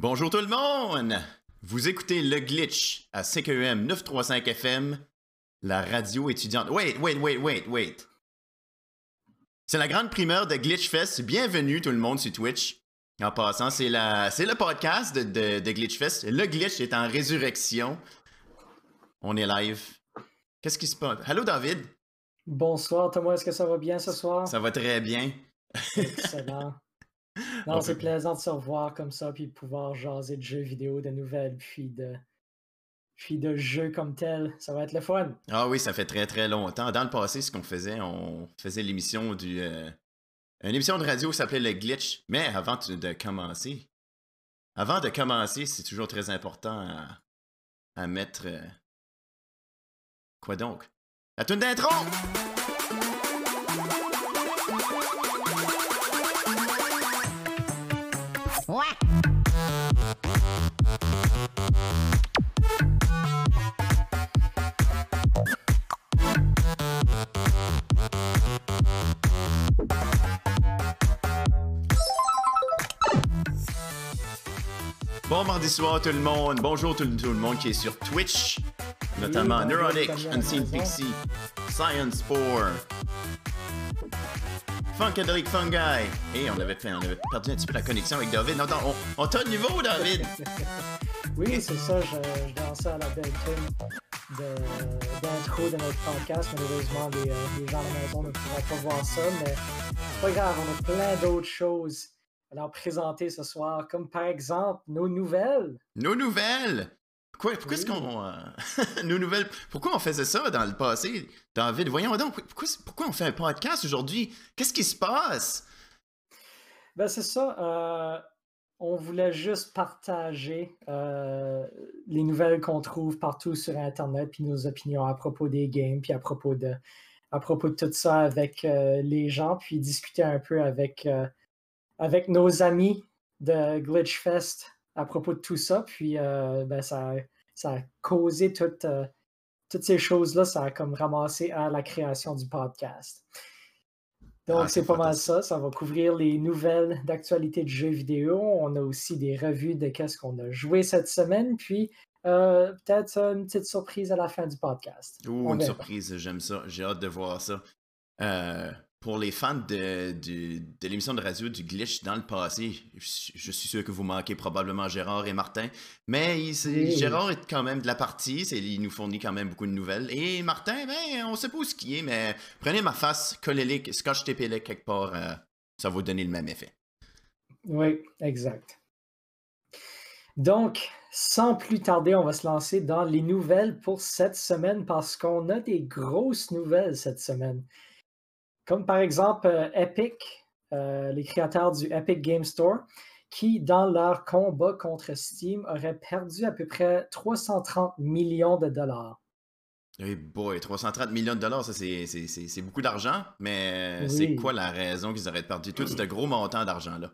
Bonjour tout le monde! Vous écoutez Le Glitch à CQM 935 FM, la radio étudiante. Wait, wait, wait, wait, wait. C'est la grande primeur de Glitch Fest. Bienvenue tout le monde sur Twitch. En passant, c'est la, c'est le podcast de, de, de Glitch Fest. Le Glitch est en résurrection. On est live. Qu'est-ce qui se passe? Allô David? Bonsoir Thomas, est-ce que ça va bien ce soir? Ça va très bien. Excellent. Non, On c'est peut- plaisant de se revoir comme ça, puis de pouvoir jaser de jeux vidéo, de nouvelles, puis de, puis de jeux comme tel. Ça va être le fun. Ah oui, ça fait très très longtemps. Dans le passé, ce qu'on faisait, on faisait l'émission du. euh, une émission de radio qui s'appelait Le Glitch. Mais avant de de commencer, avant de commencer, c'est toujours très important à, à mettre. euh, Quoi donc? La tune d'intro! Bon mardi soir tout le monde. Bonjour tout, tout le monde qui est sur Twitch. Notamment à la Unseen. Pixie, Science 4, Funkadelic Fungi. Et on avait, fait, on avait perdu un petit peu la connexion avec David. Non, non, on, on t'a de nouveau, David. Oui, c'est ça, je, je dansais à la belle tune de- d'intro de, notre podcast. Malheureusement, les, euh, les gens à la maison ne pourront pas voir ça, mais c'est pas grave, on a plein d'autres choses leur présenter ce soir, comme par exemple nos nouvelles. Nos nouvelles? Pourquoi, pourquoi est-ce qu'on. euh, nos nouvelles? Pourquoi on faisait ça dans le passé, David? Voyons donc. Pourquoi, pourquoi on fait un podcast aujourd'hui? Qu'est-ce qui se passe? Ben c'est ça. euh, on voulait juste partager euh, les nouvelles qu'on trouve partout sur Internet, puis nos opinions à propos des games, puis à propos de, à propos de tout ça avec les gens, puis discuter un peu avec, avec nos amis de Glitchfest à propos de tout ça. Puis euh, ben, ça, a- ça a causé toute, euh, toutes ces choses-là, ça a comme ramassé à la création du podcast. Donc, Ah, c'est pas mal ça. Ça va couvrir les nouvelles d'actualité de jeux vidéo. On a aussi des revues de qu'est-ce qu'on a joué cette semaine. Puis, euh, peut-être une petite surprise à la fin du podcast. Ouh, une surprise, j'aime ça. J'ai hâte de voir ça. Euh, pour les fans de, de l'émission de radio du Glitch dans le passé, je, je suis sûr que vous manquez probablement Gérard et Martin, mais il- c'est- Oui. Gérard est quand même de la partie, c'est- il nous fournit quand même beaucoup de nouvelles. Et Martin, ben, on sait pas où ce qui est, mais prenez ma face, collez-les, scotch tapez quelque part, euh, ça va vous donner le même effet. Oui, exact. Donc, sans plus tarder, on va se lancer dans les nouvelles pour cette semaine parce qu'on a des grosses nouvelles cette semaine. Comme par exemple euh, Epic, euh, les créateurs du Epic Game Store, qui, dans leur combat contre Steam, auraient perdu à peu près 330 millions de dollars. Hey boy, 330 millions de dollars, ça c'est- c'est c'est- c'est beaucoup d'argent, mais c'est Oui. quoi la raison qu'ils auraient perdu tout ce gros montant d'argent-là?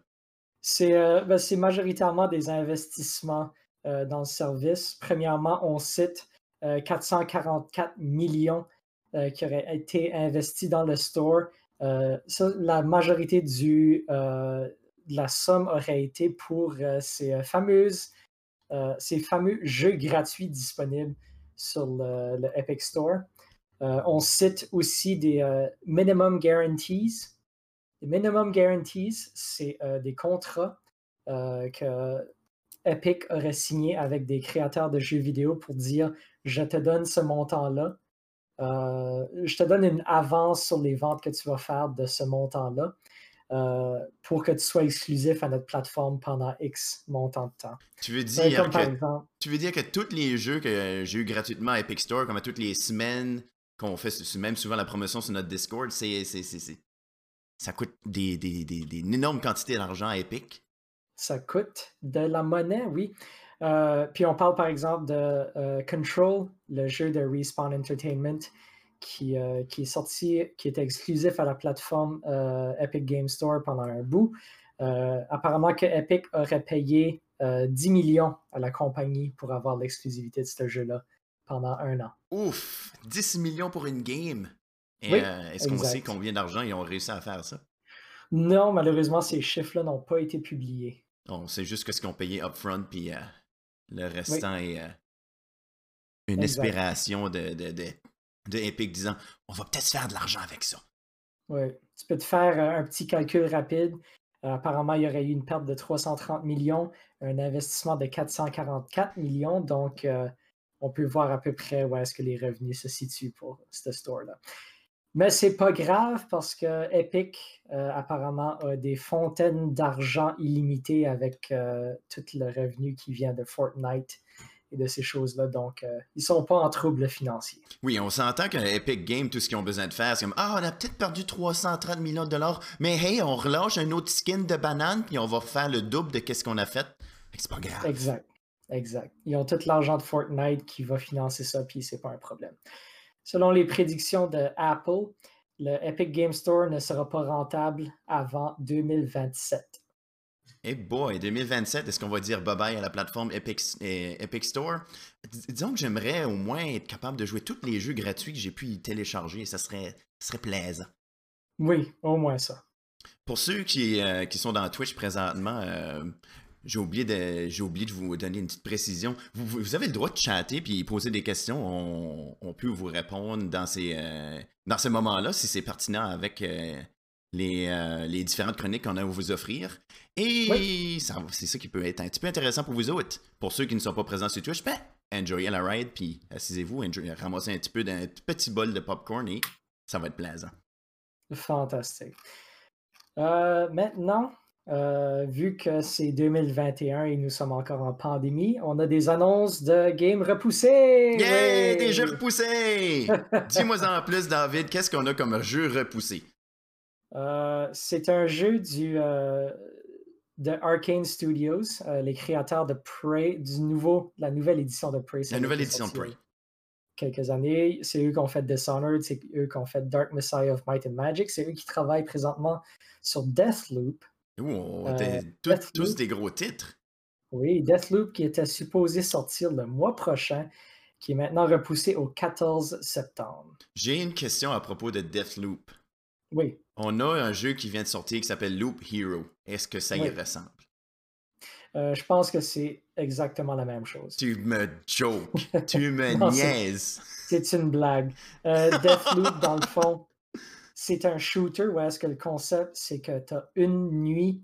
C'est euh, ben, c'est majoritairement des investissements euh, dans le service. Premièrement, on cite euh, 444 millions euh, qui auraient été investis dans le store. Euh, la majorité euh, de la somme aurait été pour ces, fameuses, ces fameux jeux gratuits disponibles sur le, Epic Store. On cite aussi des minimum guarantees. Les minimum guarantees, c'est des contrats que Epic aurait signé avec des créateurs de jeux vidéo pour dire je te donne ce montant-là, euh, je te donne une avance sur les ventes que tu vas faire de ce montant-là euh, pour que tu sois exclusif à notre plateforme pendant X montant de temps. Tu veux dire comme par que exemple, Tu veux dire que tous les jeux que j'ai eu gratuitement à Epic Store, comme à toutes les semaines, qu'on fait même souvent la promotion sur notre Discord, c'est, ça coûte des, des, des, des énormes quantités d'argent à Epic? ça coûte de la monnaie, oui. Euh, puis on parle par exemple de euh, Control, le jeu de Respawn Entertainment, qui, euh, qui est sorti, qui était exclusif à la plateforme Epic Game Store pendant un bout. Apparemment que Epic aurait payé euh, 10 millions à la compagnie pour avoir l'exclusivité de ce jeu-là pendant un an. Ouf! 10 millions pour une game! Oui, est-ce qu'on sait combien d'argent ils ont réussi à faire ça? Non, malheureusement, ces chiffres-là n'ont pas été publiés. On sait juste que ce qu'on payait upfront, puis euh, le restant est euh, une inspiration de, de, de, Epic disant on va peut-être faire de l'argent avec ça. Oui, tu peux te faire euh, un petit calcul rapide. apparemment, il y aurait eu une perte de 330 millions, un investissement de 444 millions. Donc, on peut voir à peu près où est-ce que les revenus se situent pour ce store-là. Mais c'est pas grave parce que Epic euh, apparemment a des fontaines d'argent illimitées avec euh, tout le revenu qui vient de Fortnite et de ces choses-là. Donc, euh, ils sont pas en trouble financier. Oui, on s'entend que Epic Games, tout ce qu'ils ont besoin de faire, c'est comme Ah, on a peut-être perdu 330 millions de dollars, mais hey, on relâche un autre skin de banane, puis on va faire le double de ce qu'on a fait. C'est pas grave. Exact. Exact. Ils ont tout l'argent de Fortnite qui va financer ça, puis c'est pas un problème. Selon les prédictions de Apple, le Epic Game Store ne sera pas rentable avant 2027. Eh boy, 2027, est-ce qu'on va dire bye-bye à la plateforme Epic, eh, Epic Store? disons que j'aimerais au moins être capable de jouer tous les jeux gratuits que j'ai pu y télécharger. Ça serait, serait plaisant. Oui, au moins ça. Pour ceux qui, euh, qui sont dans Twitch présentement, euh, j'ai oublié, de, j'ai oublié de vous donner une petite précision. Vous, avez le droit de chatter puis poser des questions. On, peut vous répondre dans ces, euh, dans ce moment-là si c'est pertinent avec euh, les, euh, les, différentes chroniques qu'on a à vous offrir. Et c'est ça qui peut être un petit peu intéressant pour vous autres. Pour ceux qui ne sont pas présents sur Twitch, ben, enjoyez la ride puis assisez-vous, ramassez un petit peu d'un petit bol de popcorn et ça va être plaisant. Fantastique. maintenant, euh, vu que c'est 2021 et nous sommes encore en pandémie, on a des annonces de games repoussés. Yeah, des jeux repoussés! Dis-moi en plus, David, qu'est-ce qu'on a comme jeu repoussé? Euh, c'est un jeu du, euh, de Arkane Studios, les créateurs de Prey, du nouveau, la nouvelle édition de Prey. La nouvelle édition de Prey. Quelques années, c'est eux qui ont fait Dishonored, c'est eux qui ont fait Dark Messiah of Might and Magic, c'est eux qui travaillent présentement sur Deathloop, Ouh, euh, tous des gros titres. Oui, Deathloop qui était supposé sortir le mois prochain, qui est maintenant repoussé au 14 septembre. J'ai une question à propos de Deathloop. Oui. On a un jeu qui vient de sortir qui s'appelle Loop Hero. Est-ce que ça y ressemble? Euh, je pense que c'est exactement la même chose. Tu me joke, tu me niaises. C'est une blague. Euh, Deathloop, dans le fond, c'est un shooter où est-ce que le concept, c'est que tu as une nuit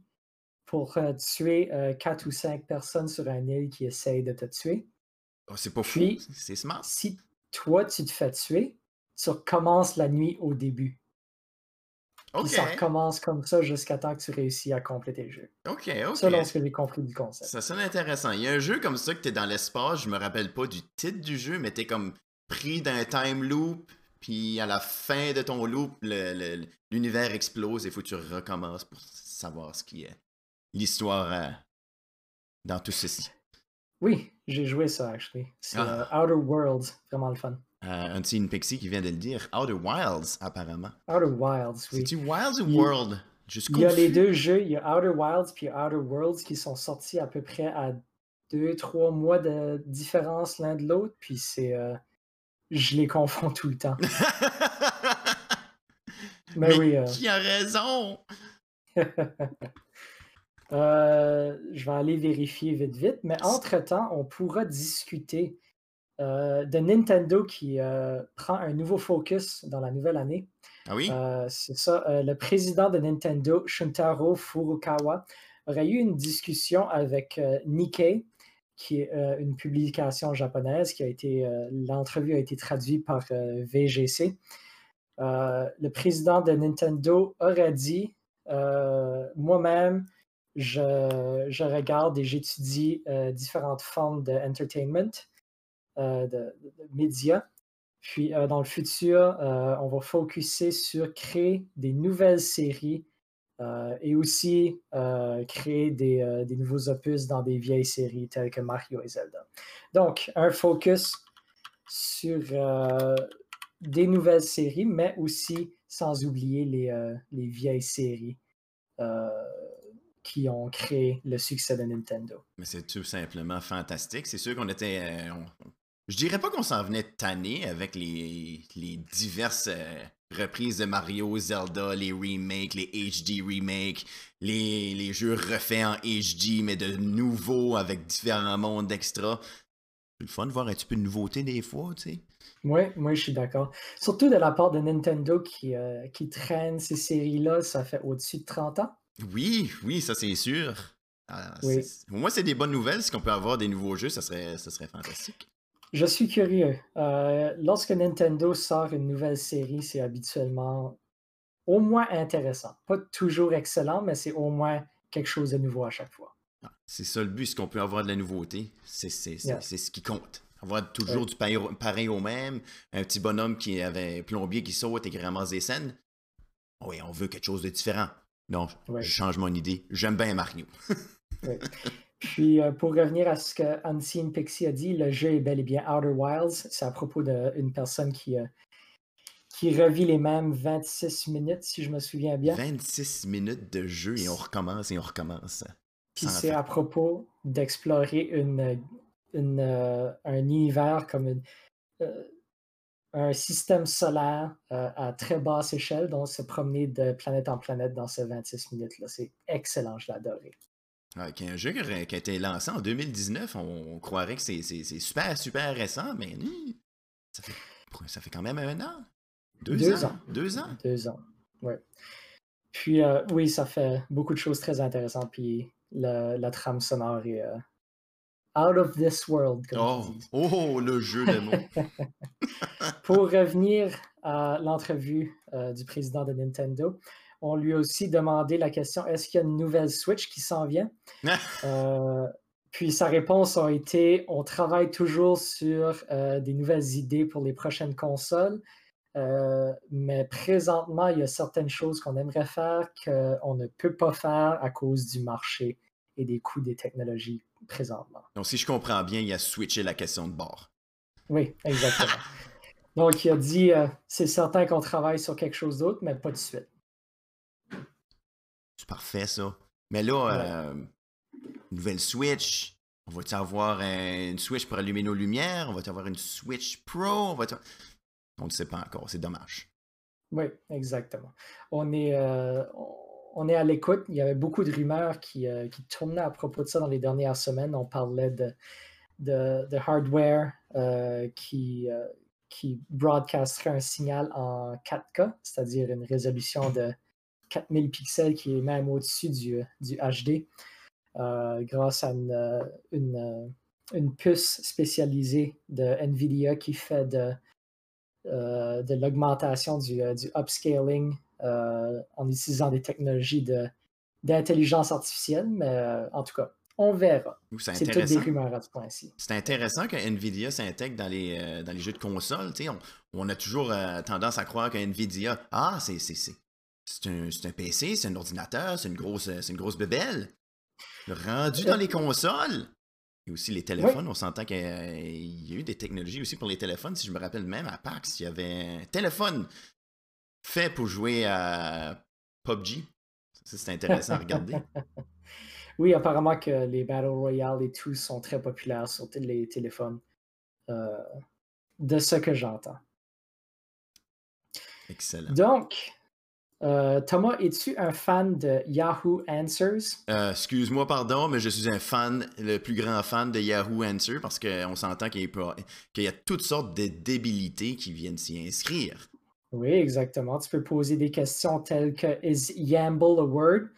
pour euh, tuer euh, quatre ou cinq personnes sur un île qui essayent de te tuer. Oh, c'est pas fou, c'est smart. Si toi, tu te fais tuer, tu recommences la nuit au début. Okay. ça recommence comme ça jusqu'à temps que tu réussis à compléter le jeu. Ok, ok. Selon ce que j'ai compris du concept. Ça sonne intéressant. Il y a un jeu comme ça que tu es dans l'espace, je me rappelle pas du titre du jeu, mais tu es comme pris d'un time loop, puis à la fin de ton loop, l'univers explose et il faut que tu recommences pour savoir ce qui est l'histoire euh, dans tout ceci. Oui, j'ai joué ça, actually. C'est ah. euh, Outer Worlds, vraiment le fun. Euh, un petit Pixie qui vient de le dire. Outer Wilds, apparemment. Outer Wilds, oui. C'est-tu Wilds ou World? il y a les deux jeux, il y a Outer Wilds puis Outer Worlds qui sont sortis à peu près à deux, trois mois de différence l'un de l'autre, puis c'est je les confonds tout le temps. Mais, oui. Euh... Qui a raison? Euh, je vais aller vérifier vite, vite. Mais entre-temps, on pourra discuter euh, de Nintendo qui prend un nouveau focus dans la nouvelle année. Ah oui? C'est ça. le président de Nintendo, Shuntaro Furukawa, aurait eu une discussion avec Nikkei, qui est euh, une publication japonaise qui a été, euh, l'entrevue a été traduite par euh, VGC. le président de Nintendo aurait dit, moi-même, je, je, regarde et j'étudie différentes formes d'entertainment, de, de, médias. Puis dans le futur, on va focuser sur créer des nouvelles séries euh, et aussi euh, créer euh, des, nouveaux opus dans des vieilles séries telles que Mario et Zelda. Donc, un focus sur des nouvelles séries, mais aussi sans oublier les, les vieilles séries qui ont créé le succès de Nintendo. Mais c'est tout simplement fantastique. C'est sûr qu'on était Je dirais pas qu'on s'en venait tanné avec les, les diverses euh, reprises de Mario, Zelda, les remakes, les HD remakes, les, les jeux refaits en HD, mais de nouveau avec différents mondes extra. C'est le fun de voir un petit peu de nouveauté des fois, tu sais. Oui, moi je suis d'accord. Surtout de la part de Nintendo qui, euh, qui traîne ces séries-là, ça fait au-dessus de 30 ans. Oui, oui, ça c'est sûr. Ah, Oui. c'est- Pour moi, c'est des bonnes nouvelles. Si on peut avoir des nouveaux jeux, ça serait, ça serait fantastique. Je suis curieux. Euh, lorsque Nintendo sort une nouvelle série, c'est habituellement au moins intéressant. Pas toujours excellent, mais c'est au moins quelque chose de nouveau à chaque fois. Ah, C'est ça le but, c'est qu'on peut avoir de la nouveauté. C'est Yeah. ce qui compte. Avoir toujours du pareil, au- pareil au même. Un petit bonhomme qui avait plombier qui saute et qui ramasse des scènes. Oui, on veut quelque chose de différent. Non, Ouais. je change mon idée. J'aime bien Mario. Puis euh, pour revenir à ce que Unseen Pixie a dit, le jeu est bel et bien Outer Wilds. C'est à propos d'une personne qui, euh, qui revit les mêmes 26 minutes, si je me souviens bien. 26 minutes de jeu et on recommence et on recommence. Puis c'est à propos d'explorer une, une, euh, un univers comme une, euh, un système solaire euh, à très basse échelle, donc se promener de planète en planète dans ces 26 minutes-là. C'est excellent, je l'ai adoré. Avec un jeu qui a qui été lancé en 2019, on, on croirait que c'est super, super récent, mais hmm, ça fait, ça fait quand même un an. Deux, Deux ans. ans. Deux ans. Deux ans. Ouais. Puis euh, oui, ça fait beaucoup de choses très intéressantes. Puis la, la trame sonore est euh, out of this world, comme Oh, oh, le jeu de mots. Pour revenir à l'entrevue euh, du président de Nintendo, on lui a aussi demandé la question est-ce qu'il y a une nouvelle Switch qui s'en vient? Euh, Puis sa réponse a été on travaille toujours sur euh, des nouvelles idées pour les prochaines consoles, euh, mais présentement, il y a certaines choses qu'on aimerait faire qu'on ne peut pas faire à cause du marché et des coûts des technologies présentement. Donc, si je comprends bien, il a switché la question de bord. Oui, exactement. Donc, il a dit euh, c'est certain qu'on travaille sur quelque chose d'autre, mais pas de suite. Parfait, ça. Mais là, Ouais. euh, nouvelle Switch. On va-tu avoir un- une Switch pour allumer nos lumières? On va-tu avoir une Switch Pro? On va On ne sait pas encore, c'est dommage. Oui, exactement. On est, euh, on- est à l'écoute. Il y avait beaucoup de rumeurs qui, euh, qui tournaient à propos de ça dans les dernières semaines. On parlait de, de, de hardware euh, qui, euh, qui broadcasterait un signal en 4K, c'est-à-dire une résolution de 4000 pixels qui est même au-dessus du, du HD, euh, grâce à une, euh, une, euh, une puce spécialisée de NVIDIA qui fait de, euh, de l'augmentation du, du upscaling euh, en utilisant des technologies de, d'intelligence artificielle, mais en tout cas, on verra. C'est toutes des rumeurs à ce point-ci. C'est intéressant que Nvidia s'intègre dans les, euh, dans les jeux de console. On, on a toujours euh, tendance à croire que Nvidia, ah, c'est, c'est, un, un PC, c'est un ordinateur, c'est une grosse, euh, c'est une grosse. Rendu dans les consoles. Et aussi les téléphones, on s'entend qu'il y a eu des technologies aussi pour les téléphones. Si je me rappelle même à PAX, il y avait un téléphone fait pour jouer à PUBG. Ça, c'est intéressant à regarder. Oui, apparemment que les Battle Royale et tout sont très populaires sur les téléphones. euh, de ce que j'entends. Excellent. Donc, euh, Thomas, es-tu un fan de Yahoo Answers? Euh, excuse-moi, pardon, mais je suis un fan, le plus grand fan de Yahoo Answer parce qu'on s'entend qu'il y, a pas- qu'il y a toutes sortes de débilités qui viennent s'y inscrire. Oui, exactement. Tu peux poser des questions telles que Is Yamble a word?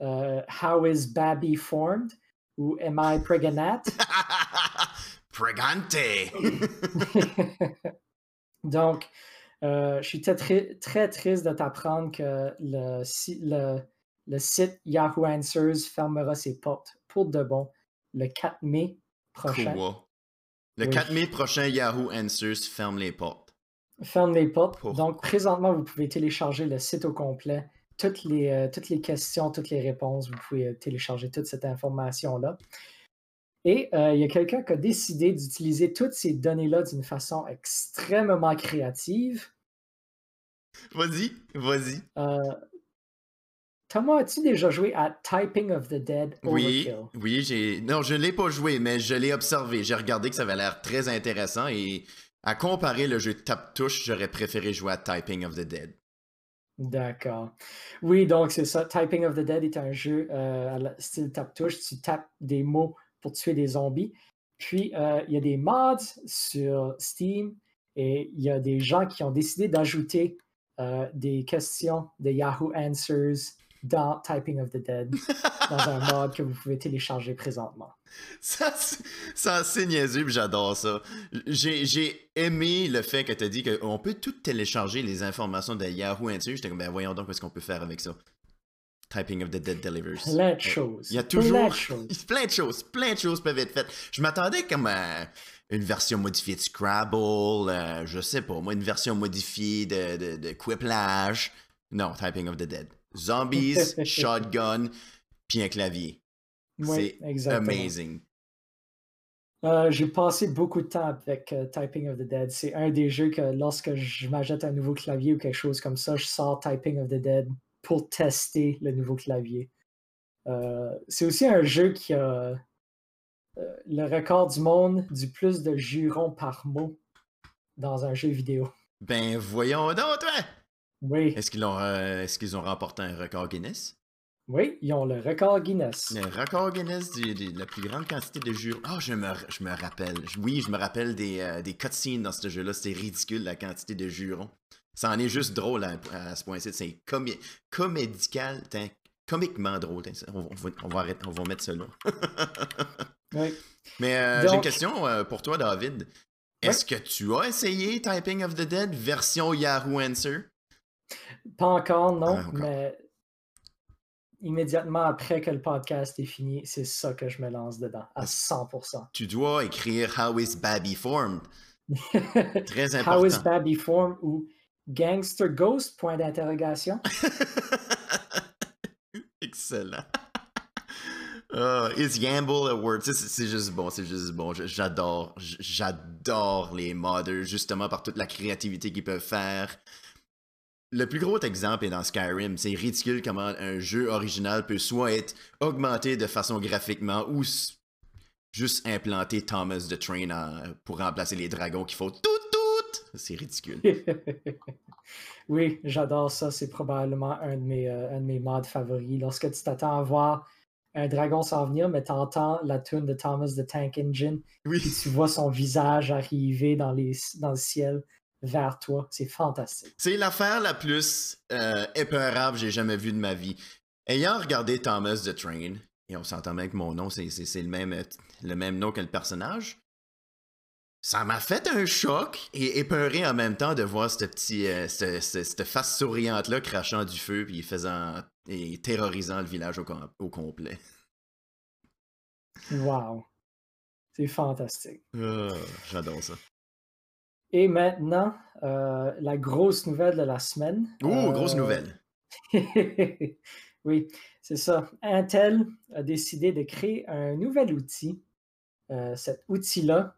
Euh, how is Babby formed? Ou Am I pregnant? Pregante! Donc, euh, je suis très, très, triste de t'apprendre que le, si- le, le site Yahoo Answers fermera ses portes pour de bon le 4 mai prochain. Le Oui. 4 mai prochain, Yahoo Answers ferme les portes. Ferme les portes. Pour- Donc, présentement, vous pouvez télécharger le site au complet. Toutes les, euh, toutes les questions, toutes les réponses, vous pouvez euh, télécharger toute cette information-là. Et euh, il y a quelqu'un qui a décidé d'utiliser toutes ces données-là d'une façon extrêmement créative. Vas-y, vas-y. Euh, Thomas, as-tu déjà joué à Typing of the Dead Oui, Overkill? oui, j'ai. Non, je ne l'ai pas joué, mais je l'ai observé. J'ai regardé que ça avait l'air très intéressant et à comparer le jeu tape-touche, j'aurais préféré jouer à Typing of the Dead. D'accord. Oui, donc c'est ça. Typing of the Dead est un jeu euh, style tape-touche. Tu tapes des mots pour tuer des zombies. Puis, euh, il y a des mods sur Steam et il y a des gens qui ont décidé d'ajouter euh, des questions de Yahoo Answers dans Typing of the Dead, dans un mod que vous pouvez télécharger présentement. Ça, c'est- ça c'est niaiseux, puis j'adore ça. J'ai aimé le fait que tu as dit qu'on peut tout télécharger les informations de Yahoo Answers. J'étais comme, ben voyons donc, qu'est-ce qu'on peut faire avec ça? Typing of the Dead Delivers. Plein de Ouais. choses. Il y a Plein toujours de choses. plein de choses, plein de choses peuvent être faites. Je m'attendais comme à une version modifiée de Scrabble, euh, je sais pas, moi, une version modifiée de, de, de Quiplash. Non, Typing of the Dead. Zombies, shotgun, puis un clavier. Oui, C'est exactement. amazing. Euh, j'ai passé beaucoup de temps avec euh, Typing of the Dead. C'est un des jeux que lorsque je m'achète un nouveau clavier ou quelque chose comme ça, je sors Typing of the Dead pour tester le nouveau clavier. Euh, c'est aussi un jeu qui a euh, le record du monde du plus de jurons par mot dans un jeu vidéo. Ben voyons donc, toi! Oui, Est-ce qu'ils ont, euh, est-ce qu'ils ont remporté un record Guinness? oui, ils ont le record Guinness. Un record Guinness du- de la plus grande quantité de jurons. Ah, je me, je me rappelle. Oui, je me rappelle des, des cutscenes dans ce jeu-là. C'était ridicule la quantité de jurons. Ça en est juste drôle à, à ce point-ci. C'est comédical, comiquement drôle. On, on va, on va arrêter- on va mettre ça là. Oui. Mais euh, j'ai une question euh, pour toi, David. Est-ce que tu as essayé Typing of the Dead version Yahoo Answer? Pas encore, non, Ah, encore. mais immédiatement après que le podcast est fini, c'est ça que je me lance dedans, à 100%. Tu dois écrire How is Babby formed? Très How is important. Babby Form ou Gangster Ghost, point d'interrogation. Excellent. Ah, is Gamble a word? Ça, C'est juste bon, c'est juste bon. J'adore, j'adore les modders, justement par toute la créativité qu'ils peuvent faire. Le plus gros exemple est dans Skyrim. C'est ridicule comment un jeu original peut soit être augmenté de façon graphiquement ou juste implanter Thomas the Train en- pour remplacer les dragons qui font tout tout. C'est ridicule. oui, j'adore ça. C'est probablement un de mes, euh, un de mes mods favoris. Lorsque tu t'attends à voir un dragon s'en venir, mais tu entends la tune de Thomas the Tank Engine, Oui. puis tu vois son visage arriver dans, les, dans le ciel vers toi. C'est fantastique. C'est l'affaire la plus euh, épeurable que j'ai jamais vue de ma vie. Ayant regardé Thomas the Train, et on s'entend bien que mon nom, c'est, le, même, le même nom que le personnage, ça m'a fait un choc et épeuré en même temps de voir cette, euh, ce- ce- cette face souriante-là crachant du feu puis faisant et terrorisant le village au, com- au complet. Wow. C'est fantastique. Ah, j'adore ça. Et maintenant, euh, la grosse nouvelle de la semaine. Ouh, grosse nouvelle. oui, c'est ça. Intel a décidé de créer un nouvel outil. Euh, cet outil-là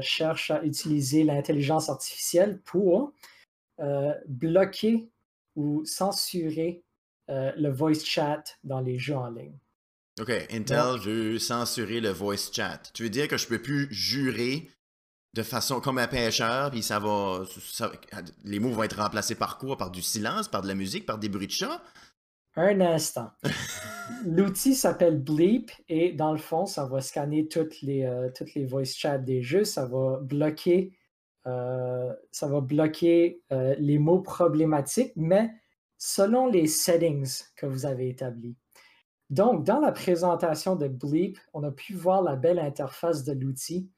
cherche à utiliser l'intelligence artificielle pour euh, bloquer ou censurer euh, le voice chat dans les jeux en ligne. OK, Intel veut censurer le voice chat. Tu veux dire que je peux plus jurer de façon comme un pêcheur, puis ça va, ça- les mots vont être remplacés par quoi? Par du silence, par de la musique, par des bruits de chat? Un instant. L'outil s'appelle Bleep et dans le fond, ça va scanner toutes les, euh, toutes les voice chats des jeux. Ça va bloquer, euh, ça va bloquer euh, les mots problématiques, mais selon les settings que vous avez établis. Donc, dans la présentation de Bleep, on a pu voir la belle interface de l'outil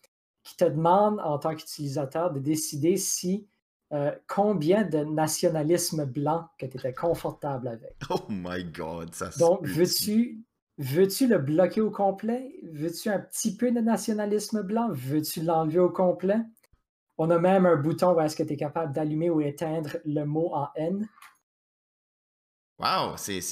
qui te demande en tant qu'utilisateur de décider si euh, combien de nationalisme blanc que tu étais confortable avec? Oh my god, ça Donc, veux-tu veux-tu le bloquer au complet? Veux-tu un petit peu de nationalisme blanc? Veux-tu l'enlever au complet? On a même un bouton où est-ce que tu es capable d'allumer ou éteindre le mot en N. Wow, c'est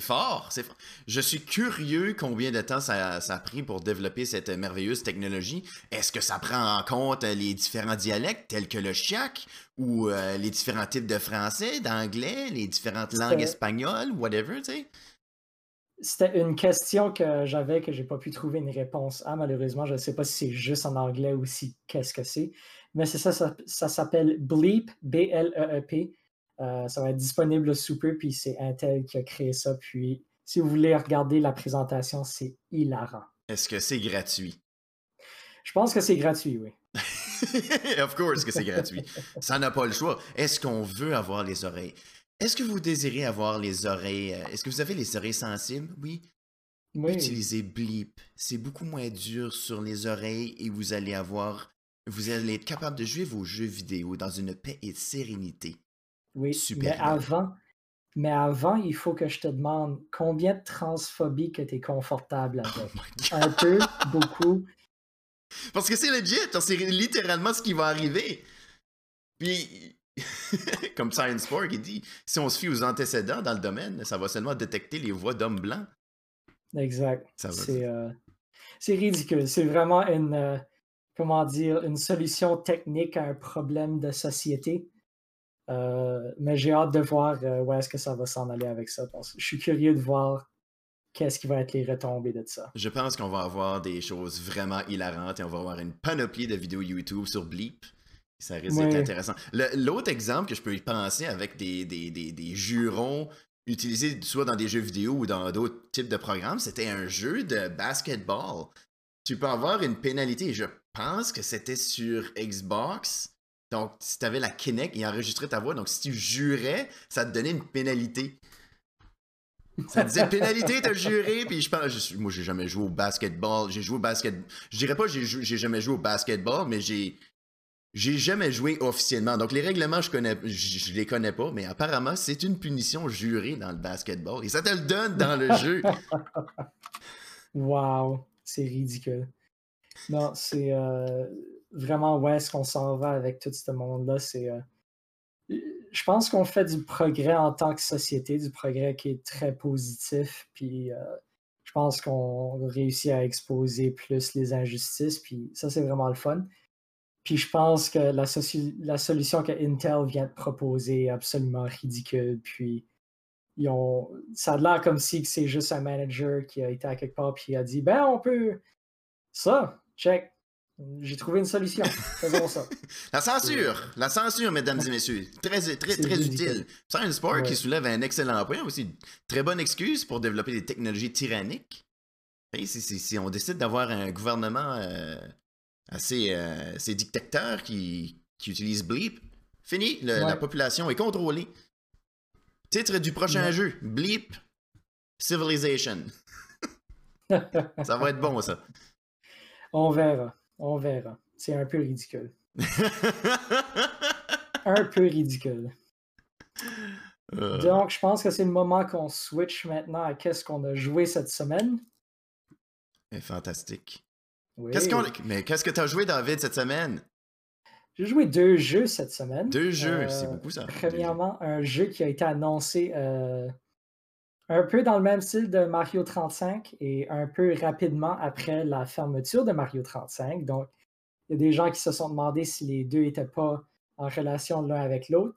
fort, fort. Je suis curieux combien de temps ça, ça a pris pour développer cette merveilleuse technologie. Est-ce que ça prend en compte les différents dialectes tels que le chiac ou euh, les différents types de français, d'anglais, les différentes langues espagnoles, whatever, tu sais? C'était une question que j'avais que j'ai pas pu trouver une réponse à, malheureusement. Je ne sais pas si c'est juste en anglais ou si qu'est-ce que c'est. Mais c'est ça, ça, ça s'appelle Bleep, B-L-E-E-P. Euh, ça va être disponible sous peu, puis c'est Intel qui a créé ça. Puis si vous voulez regarder la présentation, c'est hilarant. Est-ce que c'est gratuit? Je pense que c'est gratuit, oui. of course que c'est gratuit. Ça n'a pas le choix. Est-ce qu'on veut avoir les oreilles? Est-ce que vous désirez avoir les oreilles? euh, Est-ce que vous avez les oreilles sensibles? Oui. Oui, Utilisez Bleep. C'est beaucoup moins dur sur les oreilles et vous allez avoir. Vous allez être capable de jouer vos jeux vidéo dans une paix et sérénité. Oui. Super Mais bien. avant, mais avant, il faut que je te demande combien de transphobie que tu es confortable Oh avec? Un peu, beaucoup? Parce que c'est legit, c'est littéralement ce qui va arriver. Puis, comme Science Park, il dit, si on se fie aux antécédents dans le domaine, ça va seulement détecter les voix d'hommes blancs. Exact. C'est euh, c'est ridicule. C'est vraiment une, euh, comment dire, une solution technique à un problème de société. Euh, mais j'ai hâte de voir euh, où est-ce que ça va s'en aller avec ça. parce que je suis curieux de voir qu'est-ce qui va être les retombées de ça. Je pense qu'on va avoir des choses vraiment hilarantes et on va avoir une panoplie de vidéos YouTube sur Bleep. Ça risque d'être intéressant. L'autre exemple que je peux y penser avec des, des, des, des jurons utilisés soit dans des jeux vidéo ou dans d'autres types de programmes, c'était un jeu de basketball. Tu peux avoir une pénalité. Je pense que c'était sur Xbox. Donc, si tu avais la Kinect, il enregistrait ta voix. Donc, si tu jurais, ça te donnait une pénalité. Ça disait pénalité, t'as juré, puis je pense, moi j'ai jamais joué au basketball, j'ai joué au basket, je dirais pas j'ai j'ai jamais joué au basketball, mais j'ai j'ai jamais joué officiellement. Donc les règlements je connais, les connais pas, mais apparemment c'est une punition jurée dans le basketball et ça te le donne dans le jeu. Wow, c'est ridicule. Non, c'est euh, vraiment où est-ce qu'on s'en va avec tout ce monde-là. C'est, euh, je pense qu'on fait du progrès en tant que société, du progrès qui est très positif. Puis euh, je pense qu'on réussit à exposer plus les injustices. Puis ça, c'est vraiment le fun. Puis je pense que la, solution que Intel vient de proposer est absolument ridicule. Puis ils ont, ça a l'air comme si c'est juste un manager qui a été à quelque part puis qui a dit ben on peut ça, check. J'ai trouvé une solution. Faisons ça. La censure, la censure, mesdames et messieurs, très très C'est très utile. Science Park qui Ouais. soulève un excellent point aussi, très bonne excuse pour développer des technologies tyranniques. Et si, si- si on décide d'avoir un gouvernement euh, assez, euh, assez dictateur qui, qui utilise Bleep, fini, le- la population est contrôlée. Titre du prochain Ouais. jeu, Bleep Civilization. Ça va être bon, ça. on verra. On verra. C'est un peu ridicule. Un peu ridicule. Euh, Donc, je pense que c'est le moment qu'on switch maintenant à qu'est-ce qu'on a joué cette semaine. fantastique. Oui. Qu'est-ce qu'on, mais qu'est-ce que tu as joué, David, cette semaine? J'ai joué deux jeux cette semaine. Deux jeux, Euh, c'est beaucoup ça. Premièrement, un jeu qui a été annoncé euh, un peu dans le même style de Mario 35 et un peu rapidement après la fermeture de Mario 35. Donc, il y a des gens qui se sont demandé si les deux n'étaient pas en relation l'un avec l'autre.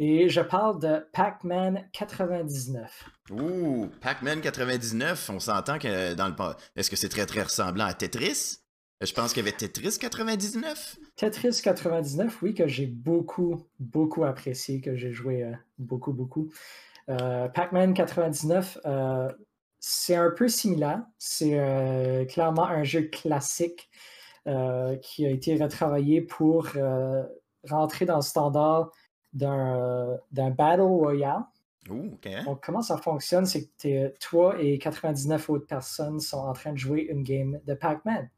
Et je parle de Pac-Man 99. Ouh, Pac-Man 99, on s'entend que dans le... Est-ce que c'est très très ressemblant à Tetris? Je pense qu'il y avait Tetris 99. Tetris 99, oui, que j'ai beaucoup, beaucoup apprécié, que j'ai joué euh, beaucoup, beaucoup. Euh, Pac-Man 99, euh, c'est un peu similaire. C'est euh, clairement un jeu classique qui a été retravaillé pour rentrer dans le standard d'un Battle Royale. Ok. Donc, comment ça fonctionne? C'est que toi et 99 autres personnes sont en train de jouer une game de Pac-Man.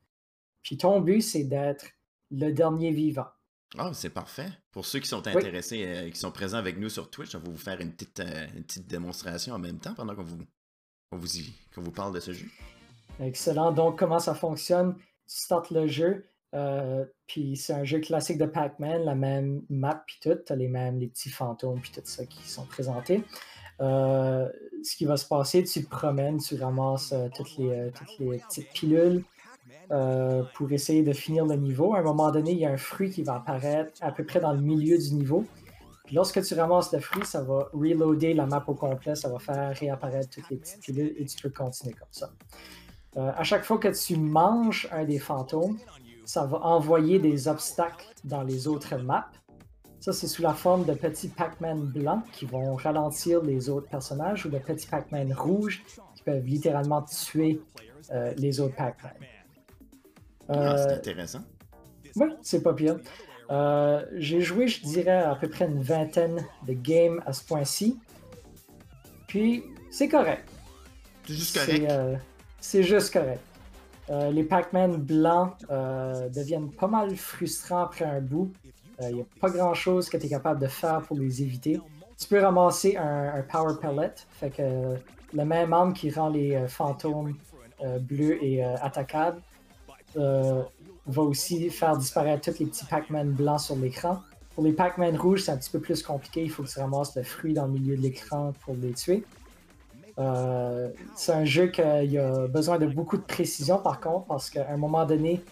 Puis ton but, c'est d'être le dernier vivant. Ah, c'est parfait. Pour ceux qui sont Oui. intéressés, euh, qui sont présents avec nous sur Twitch, on va vous faire une petite, euh, une petite démonstration en même temps pendant qu'on vous, vous, y- qu'on vous parle de ce jeu. Excellent. Donc, comment ça fonctionne? Tu startes le jeu, euh, puis c'est un jeu classique de Pac-Man, la même map, puis tout. Tu as les mêmes, les petits fantômes, puis tout ça qui sont présentés. ce qui va se passer, tu te promènes, tu ramasses toutes, les, toutes les petites pilules pour essayer de finir le niveau. À un moment donné, il y a un fruit qui va apparaître à peu près dans le milieu du niveau. lorsque tu ramasses le fruit, ça va reloader la map au complet, ça va faire réapparaître toutes les petites pilules et tu peux continuer comme ça. à chaque fois que tu manges un des fantômes, ça va envoyer des obstacles dans les autres maps. Ça, c'est sous la forme de petits Pac-Man blancs qui vont ralentir les autres personnages ou de petits Pac-Man rouges qui peuvent littéralement tuer euh, les autres Pac-Man. Ah, c'est euh, intéressant. Oui, c'est pas pire. Euh, j'ai joué, je dirais, à peu près une vingtaine de games à ce point-ci. Puis, c'est correct. C'est juste correct. C'est juste correct. Euh, les Pac-Man blancs euh, deviennent pas mal frustrants après un bout. Il euh, n'y a pas grand-chose que tu es capable de faire pour les éviter. Tu peux ramasser un, Power Pellet, fait que le même arme qui rend les fantômes bleus et attaquables va aussi faire disparaître tous les petits Pac-Man blancs sur l'écran. Pour les Pac-Man rouges, c'est un petit peu plus compliqué. Il faut que tu ramasses le fruit dans le milieu de l'écran pour les tuer. Euh, c'est un jeu qui a besoin de beaucoup de précision par contre, parce qu'à un moment donné,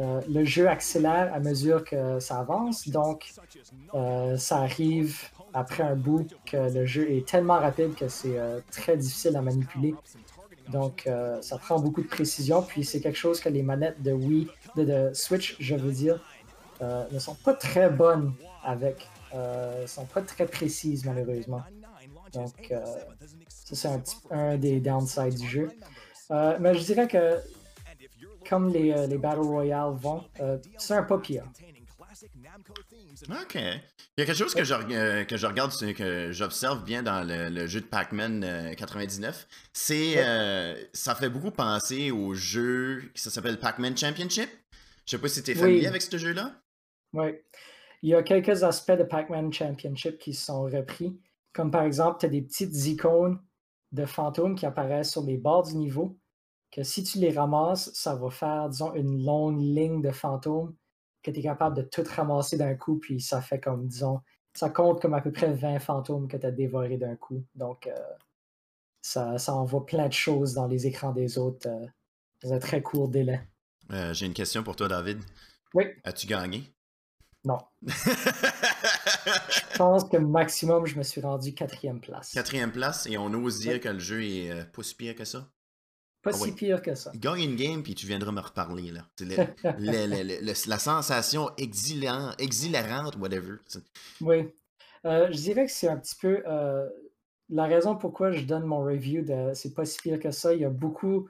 euh, le jeu accélère à mesure que ça avance. Donc, euh, ça arrive après un bout que le jeu est tellement rapide que c'est très difficile à manipuler. Donc, ça prend beaucoup de précision. Puis, c'est quelque chose que les manettes de Wii, de, Switch, je veux dire, ne sont pas très bonnes avec. ne sont pas très précises, malheureusement. Donc, euh, ça, c'est un, des downsides du jeu. Euh, mais je dirais que, comme les, euh, les Battle Royale vont, c'est un pas pire. Ok. Il y a quelque chose que je, que je regarde, que j'observe bien dans le, jeu de Pac-Man 99. C'est. ça fait beaucoup penser au jeu qui s'appelle Pac-Man Championship. Je sais pas si tu es familier avec ce jeu-là. Oui. Il y a quelques aspects de Pac-Man Championship qui sont repris. Comme par exemple, tu as des petites icônes de fantômes qui apparaissent sur les bords du niveau, que si tu les ramasses, ça va faire, disons, une longue ligne de fantômes que tu es capable de tout ramasser d'un coup, puis ça fait comme, disons, ça compte comme à peu près 20 fantômes que tu as dévorés d'un coup. Donc, euh, ça, ça, envoie plein de choses dans les écrans des autres euh, dans un très court délai. Euh, j'ai une question pour toi, David. Oui. As-tu gagné? Non. je pense que maximum, je me suis rendu quatrième place. Quatrième place, et on ose dire que le jeu est pas si pire que ça? Pas ah si pire que ça. Gagne une game, puis tu viendras me reparler. là. la sensation exhilarante, whatever. Oui. Euh, je dirais que c'est un petit peu euh, la raison pourquoi je donne mon review de c'est pas si pire que ça. Il y a beaucoup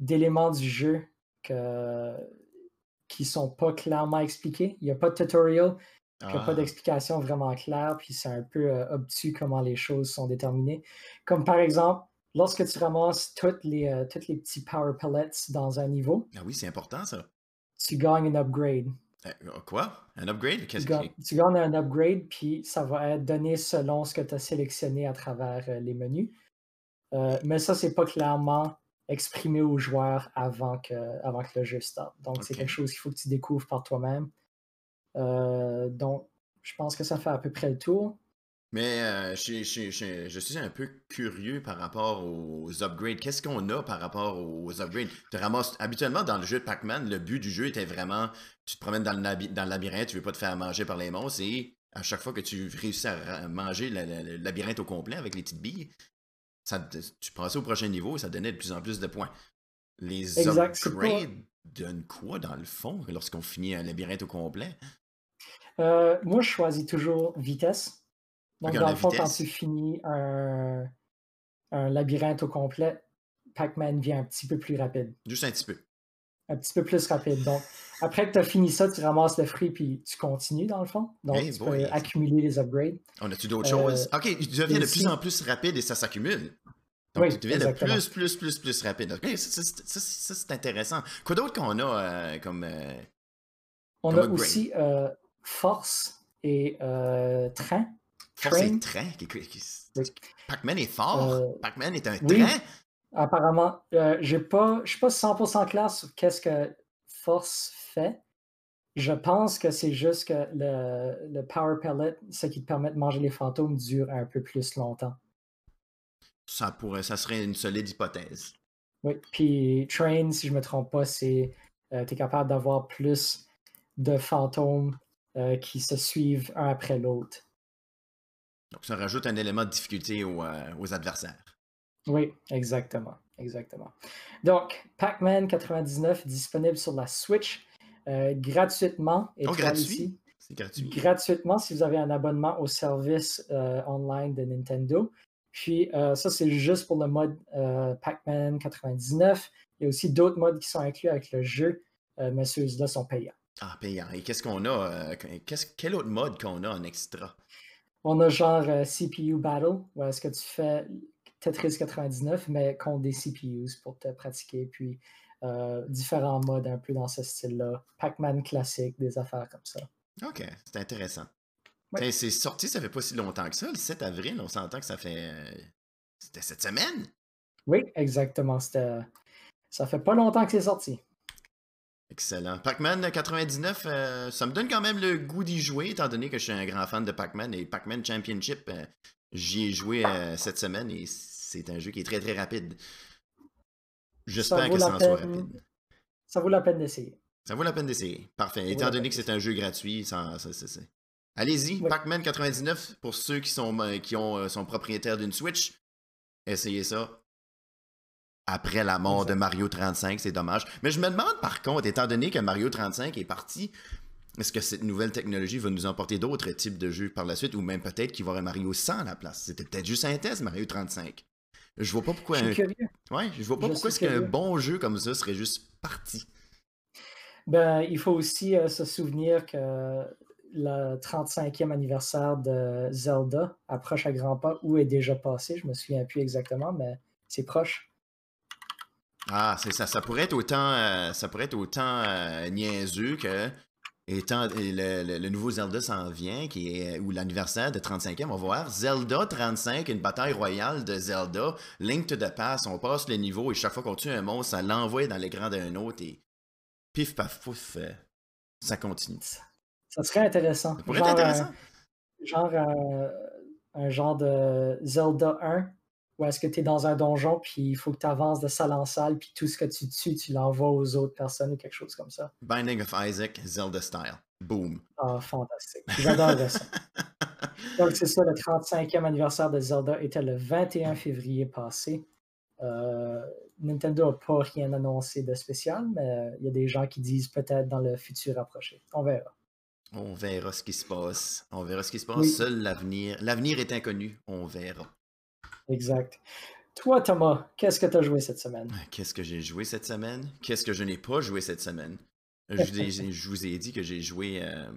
d'éléments du jeu que qui sont pas clairement expliqués. Il n'y a pas de tutorial, il n'y a pas ah. d'explication vraiment claire, puis c'est un peu euh, obtus comment les choses sont déterminées. Comme par exemple, lorsque tu ramasses toutes les, euh, toutes les petits power pellets dans un niveau. Ah oui, c'est important ça. Tu gagnes un upgrade. Euh, quoi? Un upgrade? Tu, gagnes, tu gagnes un upgrade, puis ça va être donné selon ce que tu as sélectionné à travers les menus. mais ça, c'est pas clairement exprimer aux joueurs avant que, avant que le jeu starte. Donc, c'est quelque chose qu'il faut que tu découvres par toi-même. Euh, donc, je pense que ça fait à peu près le tour. Mais euh, je, suis un peu curieux par rapport aux upgrades. Qu'est-ce qu'on a par rapport aux upgrades? Tu ramasses, habituellement, dans le jeu de Pac-Man, le but du jeu était vraiment, tu te promènes dans le, dans le labyrinthe, tu veux pas te faire manger par les monstres, et à chaque fois que tu réussis à manger le labyrinthe au complet avec les petites billes, tu passais au prochain niveau et ça donnait de plus en plus de points. Les upgrades donnent quoi dans le fond lorsqu'on finit un labyrinthe au complet? Euh, moi, je choisis toujours vitesse. Donc, dans le fond, quand tu finis un, un labyrinthe au complet, Pac-Man vient un petit peu plus rapide. Juste un petit peu un petit peu plus rapide. Donc, après que tu as fini ça, tu ramasses le fruit puis tu continues dans le fond. Donc, tu peux accumuler les upgrades. On a-tu d'autres choses? Euh, OK, tu deviens de plus en plus rapide et ça s'accumule. Donc, oui, tu deviens de plus, plus, plus, plus rapide. OK, ça, c'est intéressant. Quoi d'autre qu'on a euh, comme. Euh, On a aussi force et train. Et train? Pac-Man est fort. Pac-Man est un train. Apparemment, euh, j'ai pas, je suis pas 100% clair sur qu'est-ce que Force fait. Je pense que c'est juste que le, le, Power Pellet, ce qui te permet de manger les fantômes, dure un peu plus longtemps. ça, pourrait, ça serait une solide hypothèse. Oui, puis Train, si je me trompe pas, c'est. tu es capable d'avoir plus de fantômes qui se suivent un après l'autre. Donc, ça rajoute un élément de difficulté aux, aux adversaires. Oui, exactement. Exactement. Donc, Pac-Man 99 disponible sur la Switch gratuitement. Et oh, gratuit? C'est gratuit. Gratuitement si vous avez un abonnement au service euh, online de Nintendo. Puis euh, ça, c'est juste pour le mode euh, Pac-Man 99. Il y a aussi d'autres modes qui sont inclus avec le jeu, mais ceux-là sont payants. Ah, payants. Et qu'est-ce qu'on a? quel autre mode qu'on a en extra? On a genre CPU Battle, où est-ce que tu fais Tetris 99, mais contre des CPUs pour te pratiquer. Puis différents modes un peu dans ce style-là. Pac-Man classique, des affaires comme ça. OK, c'est intéressant. C'est sorti, ça fait pas si longtemps que ça, le 7 avril, on s'entend que ça fait. C'était cette semaine? Oui, exactement. Ça fait pas longtemps que c'est sorti. Excellent. Pac-Man 99, euh, ça me donne quand même le goût d'y jouer, étant donné que je suis un grand fan de Pac-Man et Pac-Man Championship, euh, j'y ai joué euh, cette semaine et c'est un jeu qui est très très rapide. J'espère que ça en soit rapide. Ça vaut la peine d'essayer. Ça vaut la peine d'essayer. Parfait. Étant donné que c'est un jeu gratuit, ça, Allez-y, Pac-Man 99 pour ceux qui sont, qui ont, sont propriétaires d'une Switch. Essayez ça. Après la mort de Mario 35, c'est dommage. Mais je me demande par contre, étant donné que Mario 35 est parti, est-ce que cette nouvelle technologie va nous emporter d'autres types de jeux par la suite ou même peut-être qu'il va y avoir un Mario 100 à la place? C'était peut-être juste un test, Mario 35. Je vois pas pourquoi. Je Ouais, je vois pas pourquoi est-ce qu'un bon jeu comme ça serait juste parti. Ben, il faut aussi euh, se souvenir que le 35e anniversaire de Zelda approche à grands pas ou est déjà passé. Je me souviens plus exactement, mais c'est proche. Ah, c'est ça. Ça pourrait être autant, euh, ça pourrait être autant euh, niaiseux que étant le, nouveau Zelda s'en vient, qui est ou l'anniversaire de 35e, on va voir Zelda 35, une bataille royale de Zelda, Link to the Past, on passe le niveau et chaque fois qu'on tue un monstre, ça l'envoie dans l'écran d'un autre et pif paf pouf, euh, ça continue. Ça serait intéressant. Ça pourrait genre, être intéressant. genre euh, un genre de Zelda 1 où est-ce que tu es dans un donjon puis il faut que tu avances de salle en salle puis tout ce que tu tues, tu l'envoies aux autres personnes ou quelque chose comme ça? Binding of Isaac, Zelda style. Boom. Ah, fantastique. J'adorerais ça. Donc, c'est ça, le 35e anniversaire de Zelda était le 21 février passé. Euh, Nintendo n'a pas rien annoncé de spécial, mais il y a des gens qui disent peut-être dans le futur approché. On verra. On verra ce qui se passe. On verra ce qui se passe. Seul l'avenir. L'avenir est inconnu. On verra. Exact. Toi, Thomas, qu'est-ce que tu as joué cette semaine? Qu'est-ce que j'ai joué cette semaine? Qu'est-ce que je n'ai pas joué cette semaine? Je, vous ai dit que j'ai joué. Euh,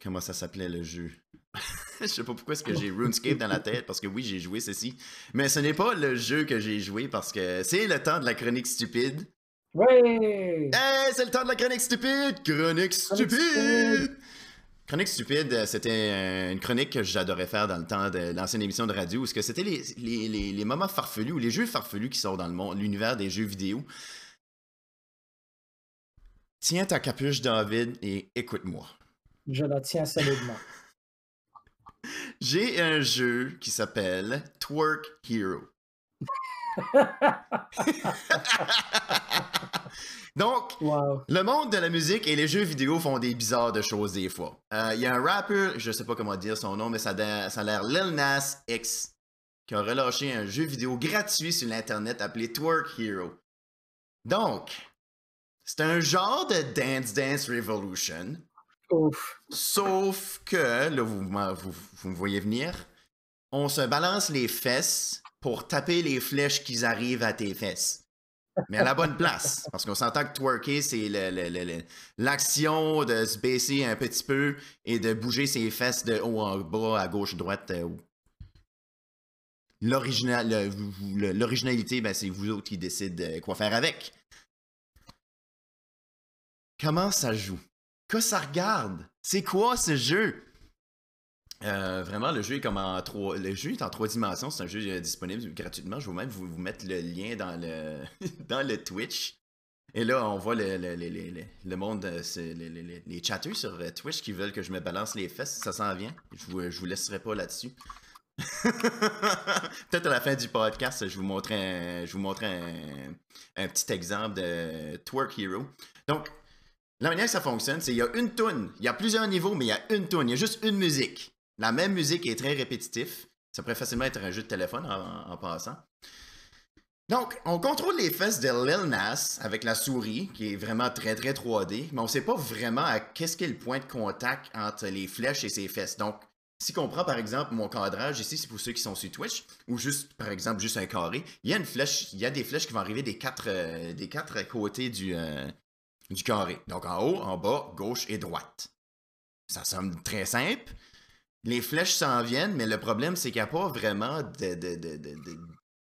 comment ça s'appelait le jeu? je sais pas pourquoi est-ce que j'ai RuneScape dans la tête, parce que oui, j'ai joué ceci. Mais ce n'est pas le jeu que j'ai joué parce que c'est le temps de la chronique stupide. Ouais! Hey, c'est le temps de la chronique stupide! Chronique stupide! Chronique stupide, c'était une chronique que j'adorais faire dans le temps de l'ancienne émission de radio, où c'était les, les, les, moments farfelus ou les jeux farfelus qui sortent dans le monde, l'univers des jeux vidéo. Tiens ta capuche, David, et écoute-moi. Je la tiens solidement. J'ai un jeu qui s'appelle Twerk Hero. Donc, le monde de la musique et les jeux vidéo font des bizarres de choses des fois. Euh, il y a un rapper, je sais pas comment dire son nom, mais ça, ça a l'air Lil Nas X, qui a relâché un jeu vidéo gratuit sur l'internet appelé Twerk Hero. Donc, c'est un genre de Dance Dance Revolution Sauf que, là, vous, vous, me voyez venir, on se balance les fesses pour taper les flèches qui arrivent à tes fesses. Mais à la bonne place. Parce qu'on s'entend que twerker, c'est l'action de se baisser un petit peu et de bouger ses fesses de haut en bas, à gauche, droite. Euh, l'originalité, ben, c'est vous autres qui décident quoi faire avec. Comment ça joue? que ça regarde? C'est quoi ce jeu? Euh, vraiment, le jeu est comme en trois. Le jeu est en trois dimensions. C'est un jeu euh, disponible gratuitement. Je vais même vous, mettre le lien dans le, dans le Twitch. Et là, on voit le, le, monde, euh, les, chatters sur Twitch qui veulent que je me balance les fesses. Ça s'en vient. Je vous, je vous laisserai pas là-dessus. Peut-être à la fin du podcast, je vous montrerai un, je vous montrerai un, petit exemple de Twerk Hero. Donc, la manière que ça fonctionne, c'est qu'il y a une toune. Il y a plusieurs niveaux, mais il y a une toune. Il y a juste une musique. La même musique est très répétitive. Ça pourrait facilement être un jeu de téléphone en, passant. Donc, on contrôle les fesses de Lil Nas avec la souris, qui est vraiment très très 3D, mais on ne sait pas vraiment à qu'est-ce qu'est le point de contact entre les flèches et ses fesses. Donc, si on prend par exemple mon cadrage ici, c'est pour ceux qui sont sur Twitch, ou juste par exemple juste un carré, il y a des flèches qui vont arriver des quatre, euh, côtés du, euh, du carré. Donc en haut, en bas, gauche et droite. Ça semble très simple. Les flèches s'en viennent, mais le problème c'est qu'il n'y a pas vraiment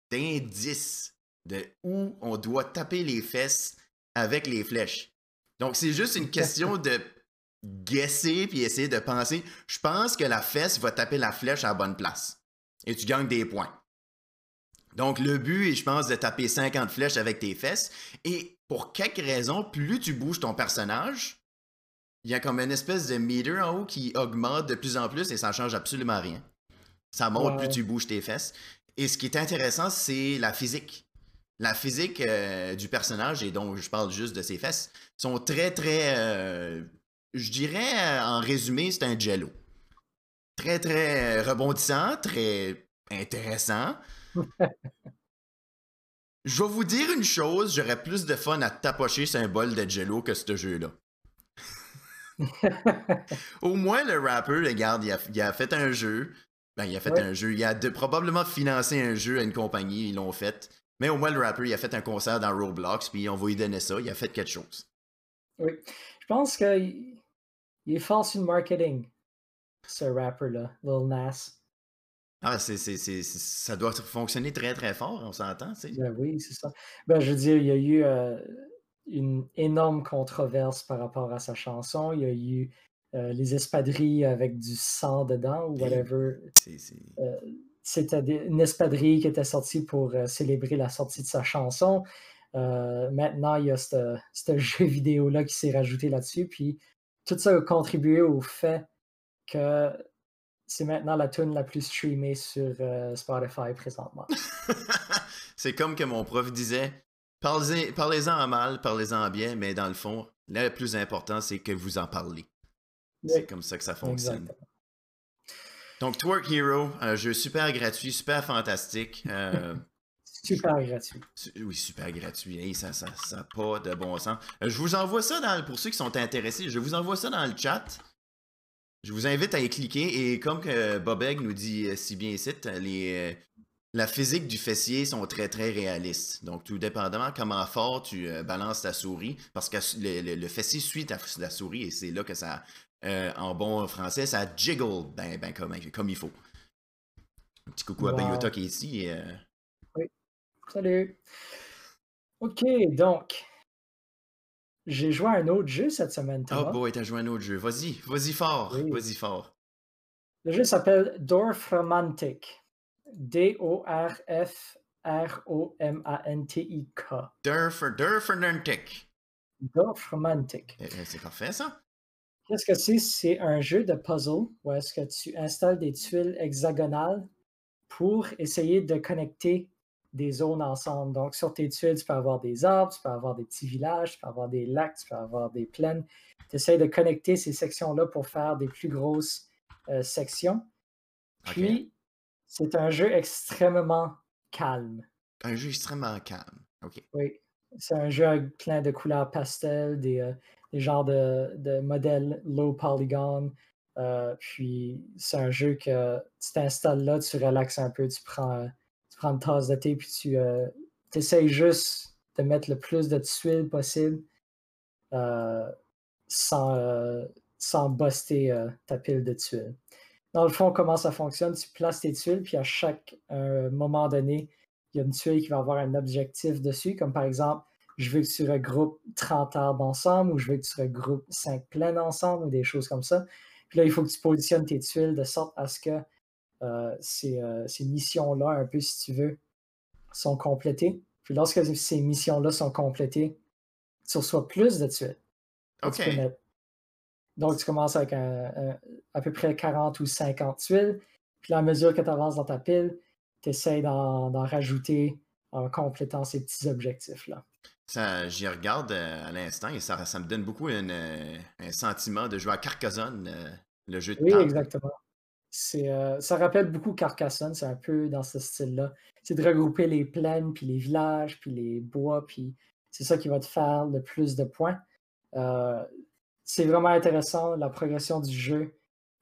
d'indice de, de, de où on doit taper les fesses avec les flèches. Donc c'est juste une question de guesser puis essayer de penser. Je pense que la fesse va taper la flèche à la bonne place. Et tu gagnes des points. Donc, le but est, je pense, de taper 50 flèches avec tes fesses. Et pour quelque raison, plus tu bouges ton personnage, il y a comme une espèce de meter en haut qui augmente de plus en plus et ça change absolument rien. Ça monte plus tu bouges tes fesses. Et ce qui est intéressant, c'est la physique. La physique euh, du personnage, et donc je parle juste de ses fesses, sont très, très euh, je dirais, euh, en résumé, c'est un jello. Très, très rebondissant, très intéressant. Je vais vous dire une chose, j'aurais plus de fun à tapocher sur un bol de jello que ce jeu-là. Au moins, le rapper, regarde, il a, il a fait un jeu. Ben, il a fait un jeu. Il a probablement financé un jeu à une compagnie, ils l'ont fait. Mais au moins, le rapper, il a fait un concert dans Roblox, puis on va lui donner ça. Il a fait quelque chose. Oui. Je pense que il est fort sur le marketing, ce rapper-là, Lil Nas. Ah, c'est, c'est, c'est, ça doit fonctionner très très fort, on s'entend, tu Ben oui, c'est ça. Ben, je veux dire, il y a eu euh, une énorme controverse par rapport à sa chanson. Il y a eu euh, les espadrilles avec du sang dedans ou whatever. Euh, c'était une espadrille qui était sortie pour célébrer la sortie de sa chanson. maintenant, il y a ce jeu vidéo-là qui s'est rajouté là-dessus. Puis tout ça a contribué au fait que c'est maintenant la tune la plus streamée sur euh, Spotify présentement. c'est comme que mon prof disait parlez-en en mal, parlez-en en bien, mais dans le fond, le plus important, c'est que vous en parlez. C'est comme ça que ça fonctionne. Donc, Twerk Hero, un jeu super gratuit, super fantastique. Euh, Super gratuit. Oui, super gratuit. ça n'a ça, ça pas de bon sens. Euh, je vous envoie ça dans, pour ceux qui sont intéressés. Je vous envoie ça dans le chat. Je vous invite à y cliquer. Et comme que Bobeg nous dit euh, si bien ici, les, euh, la physique du fessier sont très très réalistes. Donc, tout dépendamment comment fort tu balances ta souris, parce que le, fessier suit ta, la souris et c'est là que ça, en bon français, ça jiggle ben, ben comme, comme il faut. Un petit coucou à Bayota qui est ici. Et, Salut. OK, donc, j'ai joué à un autre jeu cette semaine. Oh boy, t'as joué à un autre jeu. Vas-y, vas-y fort, vas-y fort. Le jeu s'appelle Dorfromantic. D-O-R-F-R-O-M-A-N-T-I-K. Dorfromantic. Dorfromantic. C'est parfait, ça. Qu'est-ce que c'est? C'est un jeu de puzzle où est-ce que tu installes des tuiles hexagonales pour essayer de connecter des zones ensemble. Donc, sur tes tuiles, tu peux avoir des arbres, tu peux avoir des petits villages, tu peux avoir des lacs, tu peux avoir des plaines. Tu essaies de connecter ces sections-là pour faire des plus grosses euh, sections. Puis, c'est un jeu extrêmement calme. Un jeu extrêmement calme. OK. Oui. C'est un jeu plein de couleurs pastel, des, euh, genres de, modèles low polygon. Euh, puis, c'est un jeu que tu t'installes là, tu relaxes un peu, tu prends prends une tasse de thé, puis tu euh, essayes juste de mettre le plus de tuiles possible euh, sans, euh, sans buster ta pile de tuiles. Dans le fond, comment ça fonctionne? Tu places tes tuiles, puis à chaque moment donné, il y a une tuile qui va avoir un objectif dessus, comme par exemple, je veux que tu regroupes 30 arbres ensemble, ou je veux que tu regroupes 5 plaines ensemble, ou des choses comme ça. Puis là, il faut que tu positionnes tes tuiles de sorte à ce que euh, euh, ces, missions-là, un peu si tu veux, sont complétées. Puis lorsque ces missions-là sont complétées, tu reçois plus de tuiles. Donc, tu commences avec à peu près 40 ou 50 tuiles. Puis à mesure que tu avances dans ta pile, tu essaies d'en rajouter en complétant ces petits objectifs-là. J'y regarde euh, à l'instant et ça, me donne beaucoup euh, un sentiment de jouer à Carcassonne, euh, le jeu de Oui, exactement. ça rappelle beaucoup Carcassonne, c'est un peu dans ce style-là. C'est de regrouper les plaines, puis les villages, puis les bois, puis c'est ça qui va te faire le plus de points. C'est vraiment intéressant, la progression du jeu.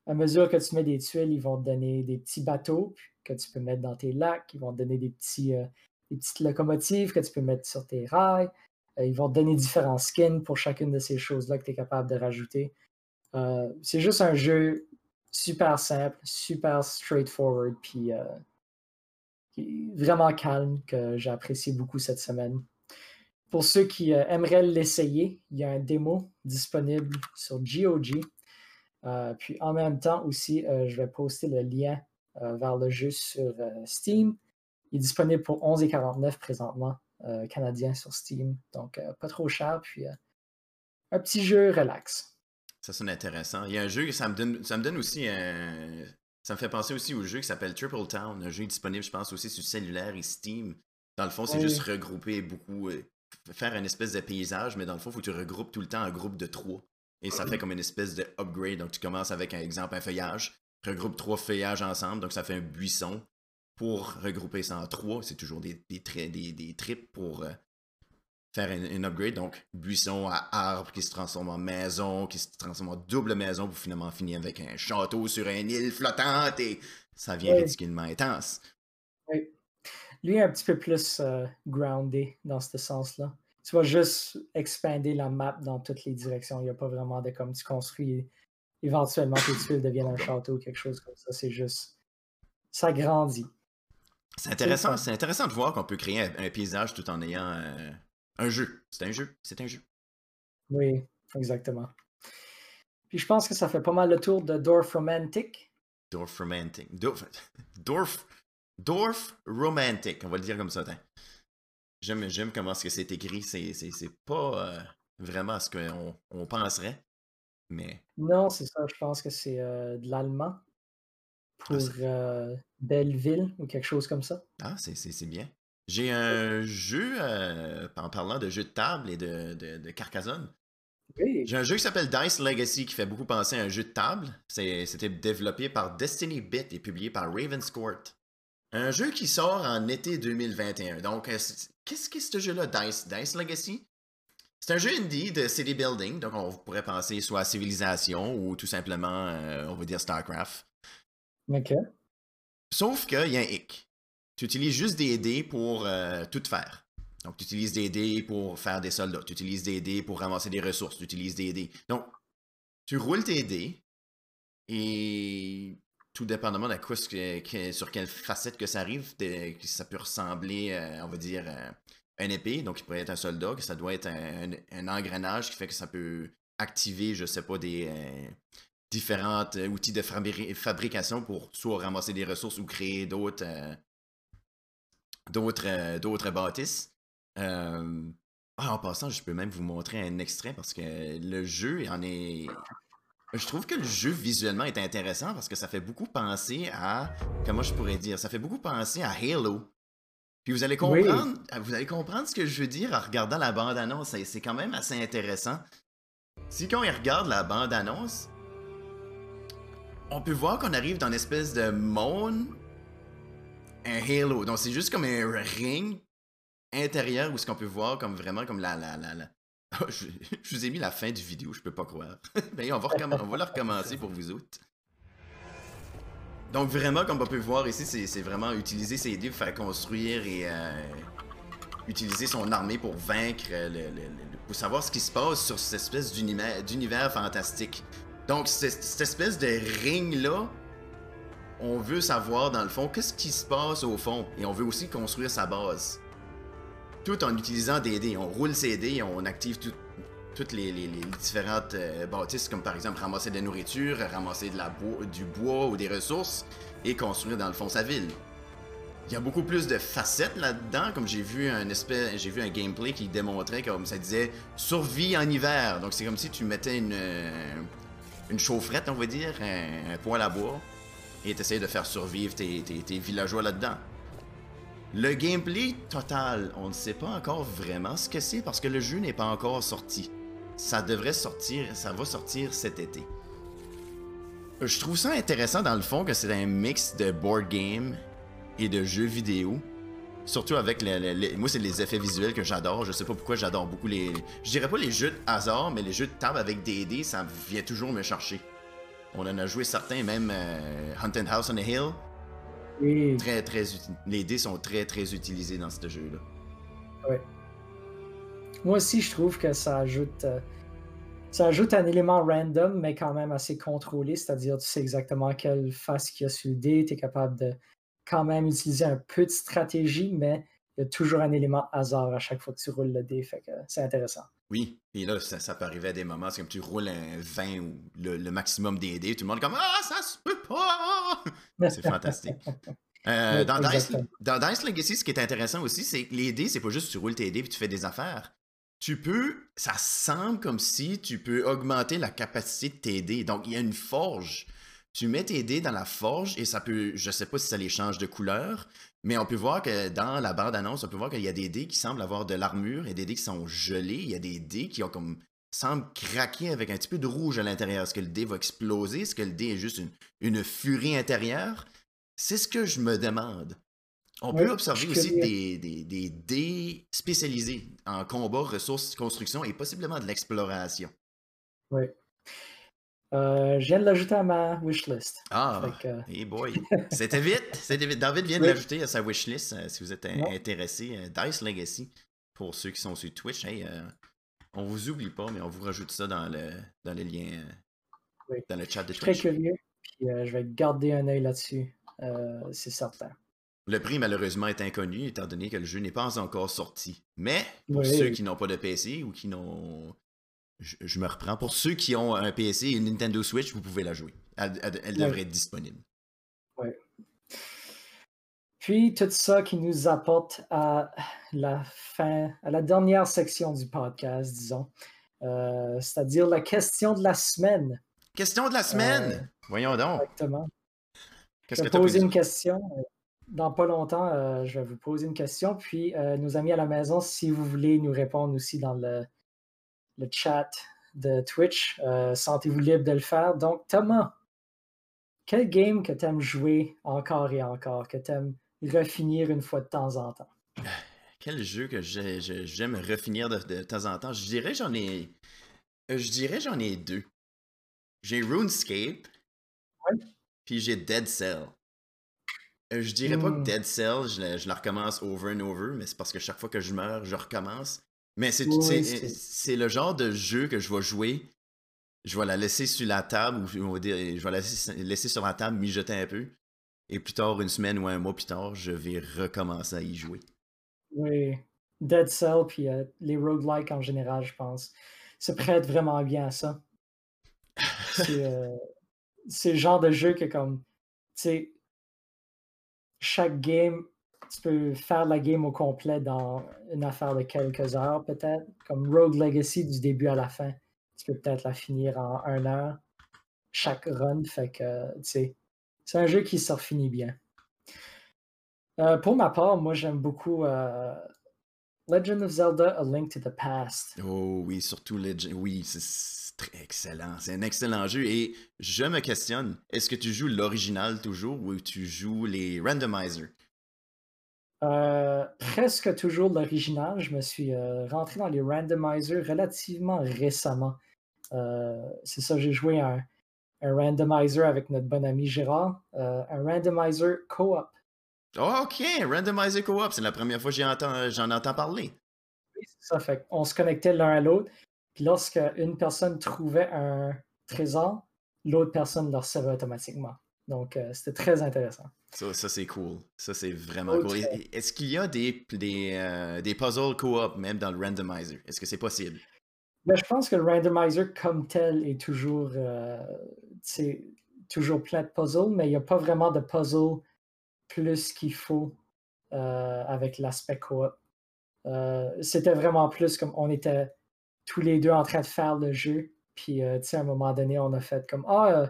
À mesure que tu mets des tuiles, ils vont te donner des petits bateaux que tu peux mettre dans tes lacs, ils vont te donner des des petites locomotives que tu peux mettre sur tes rails. Euh, ils vont te donner différents skins pour chacune de ces choses-là que tu es capable de rajouter. Euh, c'est juste un jeu super simple, super straightforward, puis euh, vraiment calme que j'ai apprécié beaucoup cette semaine. Pour ceux qui aimeraient l'essayer, il y a un démo disponible sur GOG. puis en même temps aussi, je vais poster le lien vers le jeu sur Steam. Il est disponible pour 11,49 présentement, euh, canadien sur Steam. Donc, euh, pas trop cher, puis euh, un petit jeu relax. Ça sonne intéressant. Il y a un jeu, ça me donne, ça me donne aussi un... Ça me fait penser aussi au jeu qui s'appelle Triple Town, un jeu disponible, je pense, aussi sur cellulaire et Steam. Dans le fond, c'est juste regrouper beaucoup, faire une espèce de paysage, mais dans le fond, il faut que tu regroupes tout le temps un groupe de trois. Et ça fait comme une espèce de upgrade. Donc, tu commences avec un exemple, un feuillage, regroupe trois feuillages ensemble, donc ça fait un buisson pour regrouper ça en trois. C'est toujours des, des, des, des trips pour euh, faire un, upgrade. Donc, buisson à arbre qui se transforme en maison, qui se transforme en double maison pour finalement finir avec un château sur une île flottante et ça vient ridiculement intense. Oui. Lui est un petit peu plus euh, groundé dans ce sens-là. Tu vas juste expander la map dans toutes les directions. Il n'y a pas vraiment de comme tu construis éventuellement tes tuiles deviennent un château ou quelque chose comme ça. C'est juste. Ça grandit. C'est intéressant, c'est intéressant de voir qu'on peut créer un, paysage tout en ayant euh, un jeu. C'est un jeu, c'est un jeu. Oui, exactement. Puis je pense que ça fait pas mal le tour de Dwarf Romantic. Dwarf Romantic. Dwarf, Dwarf, Romantic, on va le dire comme ça. J'aime, j'aime comment ce que c'est écrit. C'est, c'est, pas euh, vraiment ce qu'on on penserait. Mais... Non, c'est ça. Je pense que c'est euh, de l'allemand. Ah, pour Belleville ou quelque chose comme ça. Ah, c'est bien. J'ai un jeu, euh, en parlant de jeux de table et de, de, Carcassonne. J'ai un jeu qui s'appelle Dice Legacy qui fait beaucoup penser à un jeu de table. C'était développé par Destiny Bit et publié par Ravenscourt. Un jeu qui sort en été 2021. Donc, euh, qu'est-ce que ce jeu-là, Dice, Dice Legacy? C'est un jeu indie de city building, donc on pourrait penser soit à Civilisation ou tout simplement, euh, on va dire StarCraft. OK. Sauf qu'il y a un hic. Tu utilises juste des dés pour euh, tout faire. Donc, tu utilises des dés pour faire des soldats. Tu utilises des dés pour ramasser des ressources. Tu utilises des dés. Donc, tu roules tes dés et tout dépendamment de quoi, sur quelle facette que ça arrive, ça peut ressembler, euh, on va dire, euh, un épée. Donc, il pourrait être un soldat, que ça doit être un, engrenage qui fait que ça peut activer, je sais pas, des, différents euh, outils de fabrication pour soit ramasser des ressources ou créer d'autres euh, d'autres euh, bâtisses. En passant, je peux même vous montrer un extrait parce que le jeu en est. Je trouve que le jeu visuellement est intéressant parce que ça fait beaucoup penser à. Comment je pourrais dire Ça fait beaucoup penser à Halo. Puis vous allez comprendre, vous allez comprendre ce que je veux dire en regardant la bande-annonce. C'est quand même assez intéressant. Si quand on regarde la bande-annonce, on peut voir qu'on arrive dans une espèce de monde, un halo. Donc c'est juste comme un ring intérieur où ce qu'on peut voir comme vraiment comme la la la, la... je, vous ai mis la fin du vidéo, je peux pas croire. ben, on va, la recommencer pour vous autres. Donc vraiment, comme on peut voir ici, c'est vraiment utiliser ses dés pour faire construire et euh, utiliser son armée pour vaincre, pour savoir ce qui se passe sur cette espèce d'univers fantastique. Donc, cette, espèce de ring-là, on veut savoir dans le fond qu'est-ce qui se passe au fond et on veut aussi construire sa base. Tout en utilisant des dés. On roule ses dés on active toutes les, différentes euh, bâtisses, comme par exemple ramasser de la nourriture, ramasser du bois ou des ressources et construire dans le fond sa ville. Il y a beaucoup plus de facettes là-dedans, comme j'ai vu un espèce, j'ai vu un gameplay qui démontrait comme ça disait survie en hiver. Donc c'est comme si tu mettais une, une chaufferette, on va dire, un, poêle à bois. et t'essayes de faire survivre tes villageois là-dedans. Le gameplay total, on ne sait pas encore vraiment ce que c'est parce que le jeu n'est pas encore sorti. Ça devrait sortir, ça va sortir cet été. Je trouve ça intéressant dans le fond que c'est un mix de board game et de jeux vidéo. Surtout avec le, le- le- moi c'est les effets visuels que j'adore. Je sais pas pourquoi j'adore beaucoup les. Je dirais pas les jeux de hasard, mais les jeux de table avec dés, ça vient toujours me chercher. On en a joué certains, même euh, Haunted House on a Hill. Et Très très uti- Les dés sont très très utilisés dans ce jeu-là. moi aussi, je trouve que ça ajoute, euh, ça ajoute un élément random, mais quand même assez contrôlé. C'est-à-dire, tu sais exactement quelle face qu'il y a sur le dé. Tu es capable de quand même utiliser un peu de stratégie, mais il y a toujours un élément hasard à chaque fois que tu roules le dé. Fait que c'est intéressant. Oui, puis là, ça, ça peut arriver à des moments, c'est comme tu roules un 20 ou le, le maximum des dés, tout le monde est comme Ah, ça se peut pas! C'est fantastique. Euh, Oui, dans, Dice, dans Dice Legacy, ce qui est intéressant aussi, c'est que les dés, c'est pas juste tu roules tes dés et tu fais des affaires. Tu peux, ça semble comme si tu peux augmenter la capacité de tes dés. Donc, il y a une forge. Tu mets tes dés dans la forge et ça peut, je sais pas si ça les change de couleur, mais on peut voir que dans la bande-annonce, on peut voir qu'il y a des dés qui semblent avoir de l'armure et des dés qui sont gelés. Il y a des dés qui ont comme semblent craquer avec un petit peu de rouge à l'intérieur. Est-ce que le dé va exploser? Est-ce que le dé est juste une, une furie intérieure? C'est ce que je me demande. On peut observer aussi des, des, des dés spécialisés en combat, ressources, construction et possiblement de l'exploration. Oui. Euh, je viens de l'ajouter à ma wishlist. Ah, que- hey boy. C'était vite. C'était vite. David vient de Oui. l'ajouter à sa wishlist euh, si vous êtes intéressé. euh, Dice Legacy, pour ceux qui sont sur Twitch, hey, euh, on vous oublie pas, mais on vous rajoute ça dans le, dans le lien, euh, Oui. dans le chat de Je suis très Twitch. curieux, puis euh, je vais garder un œil là-dessus. euh, c'est certain. Le prix, malheureusement, est inconnu, étant donné que le jeu n'est pas encore sorti. Mais, pour Oui. ceux qui n'ont pas de PC ou qui n'ont... Je, je me reprends. Pour ceux qui ont un PC et une Nintendo Switch, vous pouvez la jouer. Elle, elle- elle Oui. devrait être disponible. Puis tout ça qui nous apporte à la fin, à la dernière section du podcast, disons. Euh, c'est-à-dire la question de la semaine. Question de la semaine! Euh, Voyons donc. Exactement. Qu'est-ce Je vais poser une question. euh, Dans pas longtemps, euh, je vais vous poser une question. Puis, euh, nos amis à la maison, si vous voulez nous répondre aussi dans le, le chat de Twitch, euh, sentez-vous libre de le faire. Donc, Thomas, quel game que tu aimes jouer encore et encore, que tu aimes refinir une fois de temps en temps? Quel jeu que j'ai- j'ai- j'aime refinir de, de temps en temps? Je dirais j'en ai. euh, Je dirais j'en ai deux. J'ai RuneScape. Puis j'ai Dead Cell. Euh, Je dirais pas que Hmm. Dead Cell, je, je la recommence over and over, mais c'est parce que chaque fois que je meurs, je recommence. Mais c'est Oui, le genre de jeu que je vais jouer. Je vais la laisser sur la table, ou on va dire, je vais la laisser, laisser sur la table, mijoter un peu. Et plus tard, une semaine ou un mois plus tard, je vais recommencer à y jouer. Oui, Dead Cell, puis euh, les roguelikes en général, je pense, se prêtent vraiment bien à ça. C'est euh, c'est le genre de jeu que, comme, tu sais, chaque game, tu peux faire la game au complet dans une affaire de quelques heures, peut-être. Comme Rogue Legacy, du début à la fin, tu peux peut-être la finir en un heure, chaque run. Fait que, tu sais, c'est un jeu qui se finit bien. Euh, pour ma part, moi, j'aime beaucoup euh, Legend of Zelda A Link to the Past. Oh oui, surtout Legend. Oui, c'est- très excellent. C'est un excellent jeu. Et je me questionne, est-ce que tu joues l'original toujours ou tu joues les randomizers? Euh, presque toujours l'original. Je me suis euh, rentré dans les randomizers relativement récemment. Euh, c'est ça, j'ai joué un, un randomizer avec notre bon ami Gérard. un randomizer co-op. Oh, ok, randomizer co-op, c'est la première fois que j'en entends, parler. Oui, c'est ça. Fait on se connectait l'un à l'autre. Puis lorsque une personne trouvait un trésor, l'autre personne le recevait automatiquement. Donc, c'était très intéressant. Ça, ça c'est cool. Ça, c'est vraiment Oh, cool. Est-ce qu'il y a des, des, euh, des puzzles co-op même dans le randomizer? Est-ce que c'est possible? Mais je pense que le randomizer comme tel est toujours, euh, toujours plein de puzzles, mais il n'y a pas vraiment de puzzle plus qu'il faut euh, avec l'aspect coop. C'était vraiment plus comme on était tous les deux en train de faire le jeu, puis tu sais, à un moment donné, on a fait comme Ah, euh,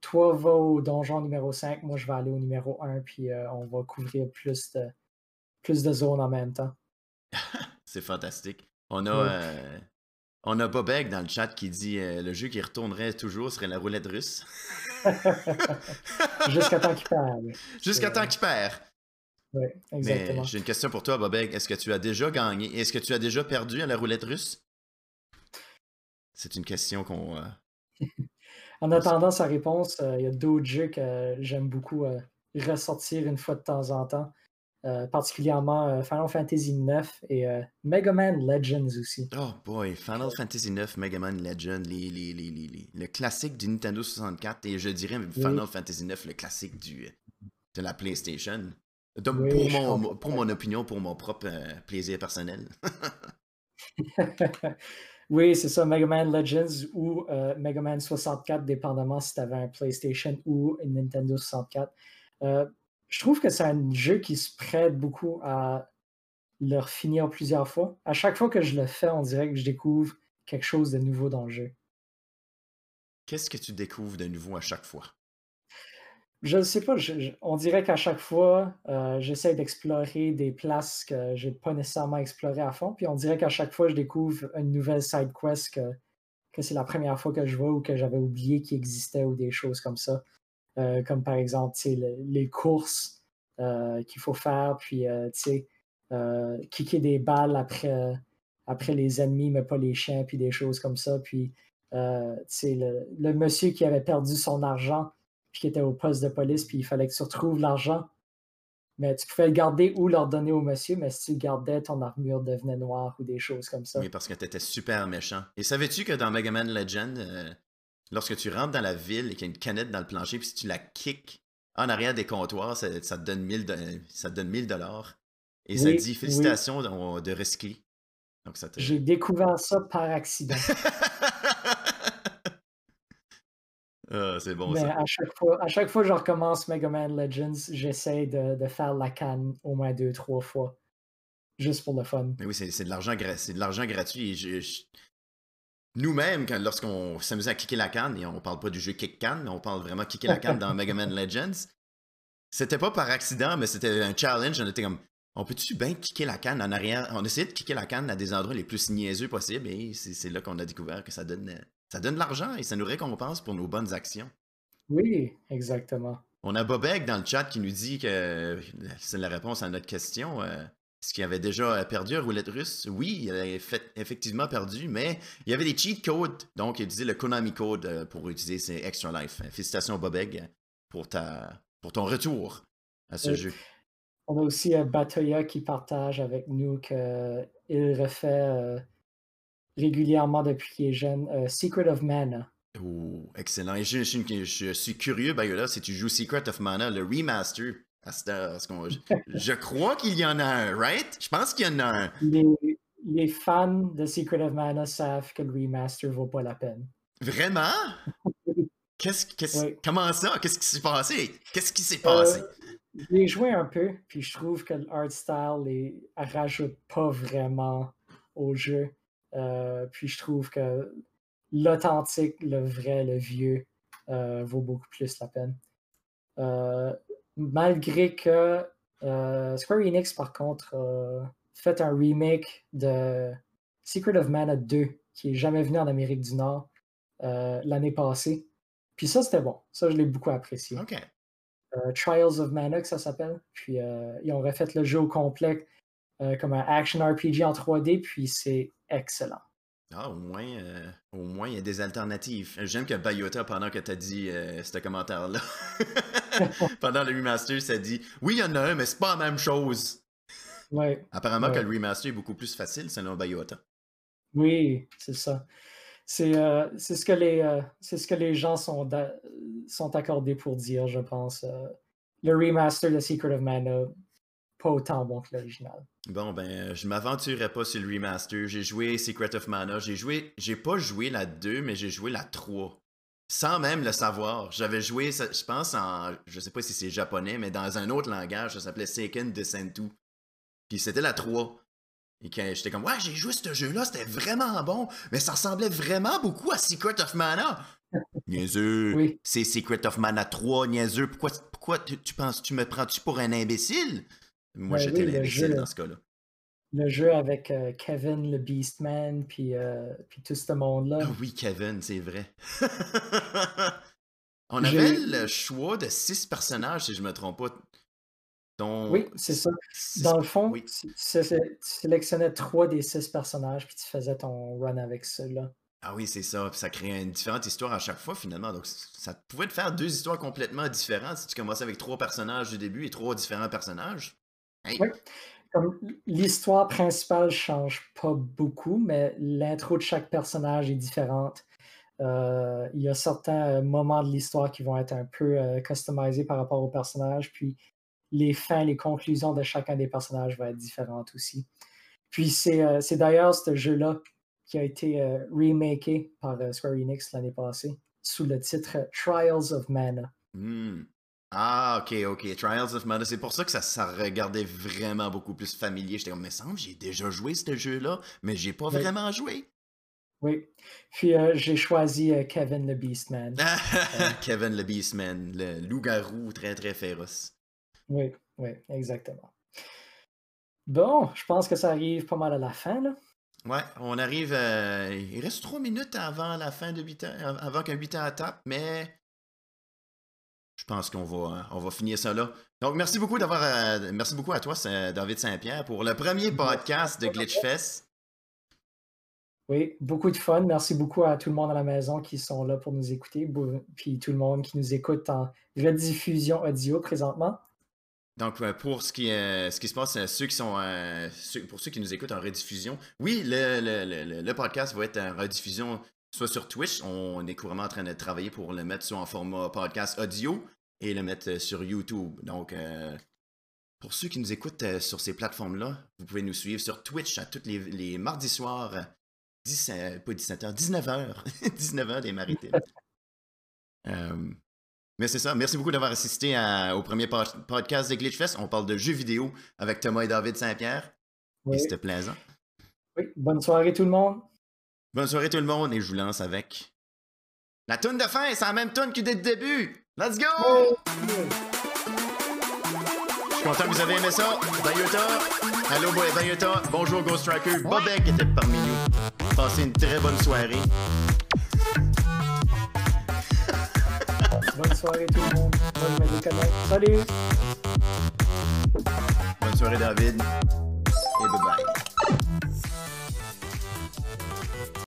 toi va au donjon numéro 5, moi je vais aller au numéro 1, puis on va couvrir plus de, plus de zones en même temps. C'est fantastique. On a, on a Bobek dans le chat qui dit le jeu qui retournerait toujours serait la roulette russe. Jusqu'à temps qu'il perd. Jusqu'à temps qu'il perd. Oui, exactement. J'ai une question pour toi, Bobek. Est-ce que tu as déjà gagné Est-ce que tu as déjà perdu à la roulette russe? C'est une question qu'on. Euh, en attendant sa réponse, euh, il y a d'autres jeux que j'aime beaucoup euh, ressortir une fois de temps en temps. particulièrement Final Fantasy IX et Mega Man Legends aussi. Oh boy, Final Fantasy IX, Mega Man Legends, les, les, les, le classique du Nintendo 64 et je dirais Final Fantasy IX, le classique du, de la PlayStation pour, mon, pour mon opinion, pour mon propre euh, plaisir personnel. oui, c'est ça, Mega Man Legends ou euh, Mega Man 64, dépendamment si tu avais un PlayStation ou une Nintendo 64. Euh, je trouve que c'est un jeu qui se prête beaucoup à le finir plusieurs fois. À chaque fois que je le fais, on dirait que je découvre quelque chose de nouveau dans le jeu. Qu'est-ce que tu découvres de nouveau à chaque fois? Je ne sais pas, on dirait qu'à chaque fois, euh, j'essaie d'explorer des places que je n'ai pas nécessairement explorées à fond. Puis on dirait qu'à chaque fois, je découvre une nouvelle side quest que, que c'est la première fois que je vois ou que j'avais oublié qu'il existait ou des choses comme ça. Euh, comme par exemple, les courses euh, qu'il faut faire, puis kicker des balles après, après les ennemis, mais pas les chiens, puis des choses comme ça. Puis le, le monsieur qui avait perdu son argent qui était au poste de police, puis il fallait que tu retrouves l'argent. Mais tu pouvais le garder ou leur donner au monsieur, mais si tu le gardais, ton armure devenait noire ou des choses comme ça. Oui, parce que tu étais super méchant. Et savais-tu que dans Mega Man Legend, euh, lorsque tu rentres dans la ville et qu'il y a une canette dans le plancher, puis si tu la kicks en arrière des comptoirs, ça, te donne 1000 ça donne 1000 dollars. Et ça dit félicitations de, de recycler. J'ai découvert ça par accident. Ah, c'est bon Mais ça. à chaque fois, à chaque fois que je recommence Mega Man Legends, j'essaie de, faire la canne au moins deux, trois fois. Juste pour le fun. Mais oui, c'est de l'argent de l'argent gratuit. Nous-mêmes, lorsqu'on s'amusait à kicker la canne, et on parle pas du jeu kick canne, on parle vraiment kicker la canne dans Mega Man Legends, c'était pas par accident, mais c'était un challenge. On était comme, on peut-tu bien kicker la canne en arrière? On essayait de kicker la canne à des endroits les plus niaiseux possibles, et c'est là qu'on a découvert que ça donne ça donne de l'argent et ça nous récompense pour nos bonnes actions. Oui, exactement. On a Bobek dans le chat qui nous dit que c'est la réponse à notre question. Euh, est-ce qu'il avait déjà perdu à roulette russe? Oui, il avait effectivement perdu, mais il y avait des cheat codes. Donc, il utilisait le Konami Code euh, pour utiliser ses Extra Life. Félicitations, Bobeg, pour, ta, pour ton retour à ce jeu. On a aussi euh, Batoya qui partage avec nous qu'il refait régulièrement depuis qu'il est jeune. Euh, Secret of Mana. Oh, excellent. Et je, suis curieux, Bayola, si tu joues Secret of Mana, le remaster. je, crois qu'il y en a un, right? Je pense qu'il y en a un. Les, fans de Secret of Mana savent que le remaster vaut pas la peine. Vraiment? Qu'est-ce, Comment ça? Qu'est-ce qui s'est passé? Qu'est-ce qui s'est passé? Euh, j'ai joué un peu, puis je trouve que l'art style ne rajoute pas vraiment au jeu. Euh, puis je trouve que l'authentique, le vrai, le vieux euh, vaut beaucoup plus la peine. Euh, malgré que Square Enix, par contre, a fait un remake de Secret of Mana 2 qui est jamais venu en Amérique du Nord l'année passée. Puis ça, c'était bon. Ça, je l'ai beaucoup apprécié. Trials of Mana, que ça s'appelle. Puis ils ont refait le jeu au complet comme un action RPG en 3D, puis c'est excellent. Ah, au moins, euh, au moins, il y a des alternatives. J'aime que Bayota, pendant que tu as dit euh, ce commentaire-là, pendant le remaster, ça dit Oui, il y en a un, mais c'est pas la même chose. Ouais. Apparemment que le remaster est beaucoup plus facile selon Bayota. Oui, c'est ça. C'est euh, ce, que les, ce que les gens sont, sont accordés pour dire, je pense. le remaster de Secret of Mana, pas autant bon que l'original. Bon, ben, je m'aventurerai pas sur le remaster. J'ai joué Secret of Mana. J'ai joué. J'ai pas joué la 2, mais j'ai joué la 3. Sans même le savoir. J'avais joué, je pense, en. Je sais pas si c'est japonais, mais dans un autre langage, ça s'appelait Seiken Descentu. Puis c'était la 3. Et quand j'étais comme, ouais, j'ai joué ce jeu-là, c'était vraiment bon, mais ça ressemblait vraiment beaucoup à Secret of Mana. Niaiseux. Oui. C'est Secret of Mana 3, niaiseux. Pourquoi, pourquoi tu, tu penses, tu me prends-tu pour un imbécile? Moi, Ben j'étais oui, le l'imbécile dans ce cas-là. Le jeu avec euh, Kevin, le Beastman, puis, euh, puis tout ce monde-là. Ah oui, Kevin, c'est vrai. On avait le choix de six personnages, si je me trompe pas. dont Oui, c'est ça. Dans le fond, oui. tu, tu- sélectionnais trois des six personnages, puis tu faisais ton run avec ceux-là. Ah oui, c'est ça. Puis ça crée une différente histoire à chaque fois, finalement. Donc, ça pouvait te faire deux histoires complètement différentes si tu commençais avec trois personnages du début et trois différents personnages. Hey, Oui. Comme l'histoire principale change pas beaucoup, mais l'intro de chaque personnage est différente. Euh, il y a certains euh, moments de l'histoire qui vont être un peu euh, customisés par rapport au personnage, puis les fins, les conclusions de chacun des personnages vont être différentes aussi. Puis c'est euh, d'ailleurs ce jeu-là qui a été remaké par Square Enix l'année passée sous le titre Trials of Mana. Hmm. Ah, ok, ok. Trials of Mana. C'est pour ça que ça, ça regardait vraiment beaucoup plus familier. J'étais comme, mais semble, j'ai déjà joué ce jeu-là, mais j'ai pas Oui. vraiment joué. Oui. Puis euh, j'ai choisi euh, Kevin the Beastman. Kevin le Beastman, le loup-garou très très féroce. Oui, oui, exactement. Bon, je pense que ça arrive pas mal à la fin, là. Ouais, on arrive. euh, il reste trois minutes avant la fin de 8 ans, avant qu'un 8 ans tape, mais pense qu'on va, on va finir ça là. Donc, merci beaucoup d'avoir. euh, merci beaucoup à toi, David Saint-Pierre, pour le premier podcast de Glitchfest. Oui, beaucoup de fun. Merci beaucoup à tout le monde à la maison qui sont là pour nous écouter, puis tout le monde qui nous écoute en rediffusion audio présentement. Donc, euh, pour ce qui, euh, ce qui se passe, ceux qui sont, euh, ceux- pour ceux qui nous écoutent en rediffusion, oui, le, le- le- le- le podcast va être en rediffusion soit sur Twitch. On est couramment en train de travailler pour le mettre soit en format podcast audio et le mettre euh, sur YouTube. Donc, euh, pour ceux qui nous écoutent euh, sur ces plateformes-là, vous pouvez nous suivre sur Twitch à tous les, les mardis soirs, euh, 10, euh, pas 17h, 19h, 19h des maritimes. Mais c'est ça. Merci beaucoup d'avoir assisté à- au premier pod- podcast de Glitchfest. On parle de jeux vidéo avec Thomas et David Saint-Pierre. Oui, Et c'était plaisant. oui. Bonne soirée tout le monde. Bonne soirée tout le monde et je vous lance avec la toune de fin. C'est la même toune que dès le début. Let's go! Je suis content que vous avez aimé ça. Bayota. Allô, boy, Bayota. Bonjour, Ghost Tracker. Bobek était parmi nous. Passez une très bonne soirée. Bonne soirée tout le monde. Bonne Médicament. Salut! Bonne soirée, David.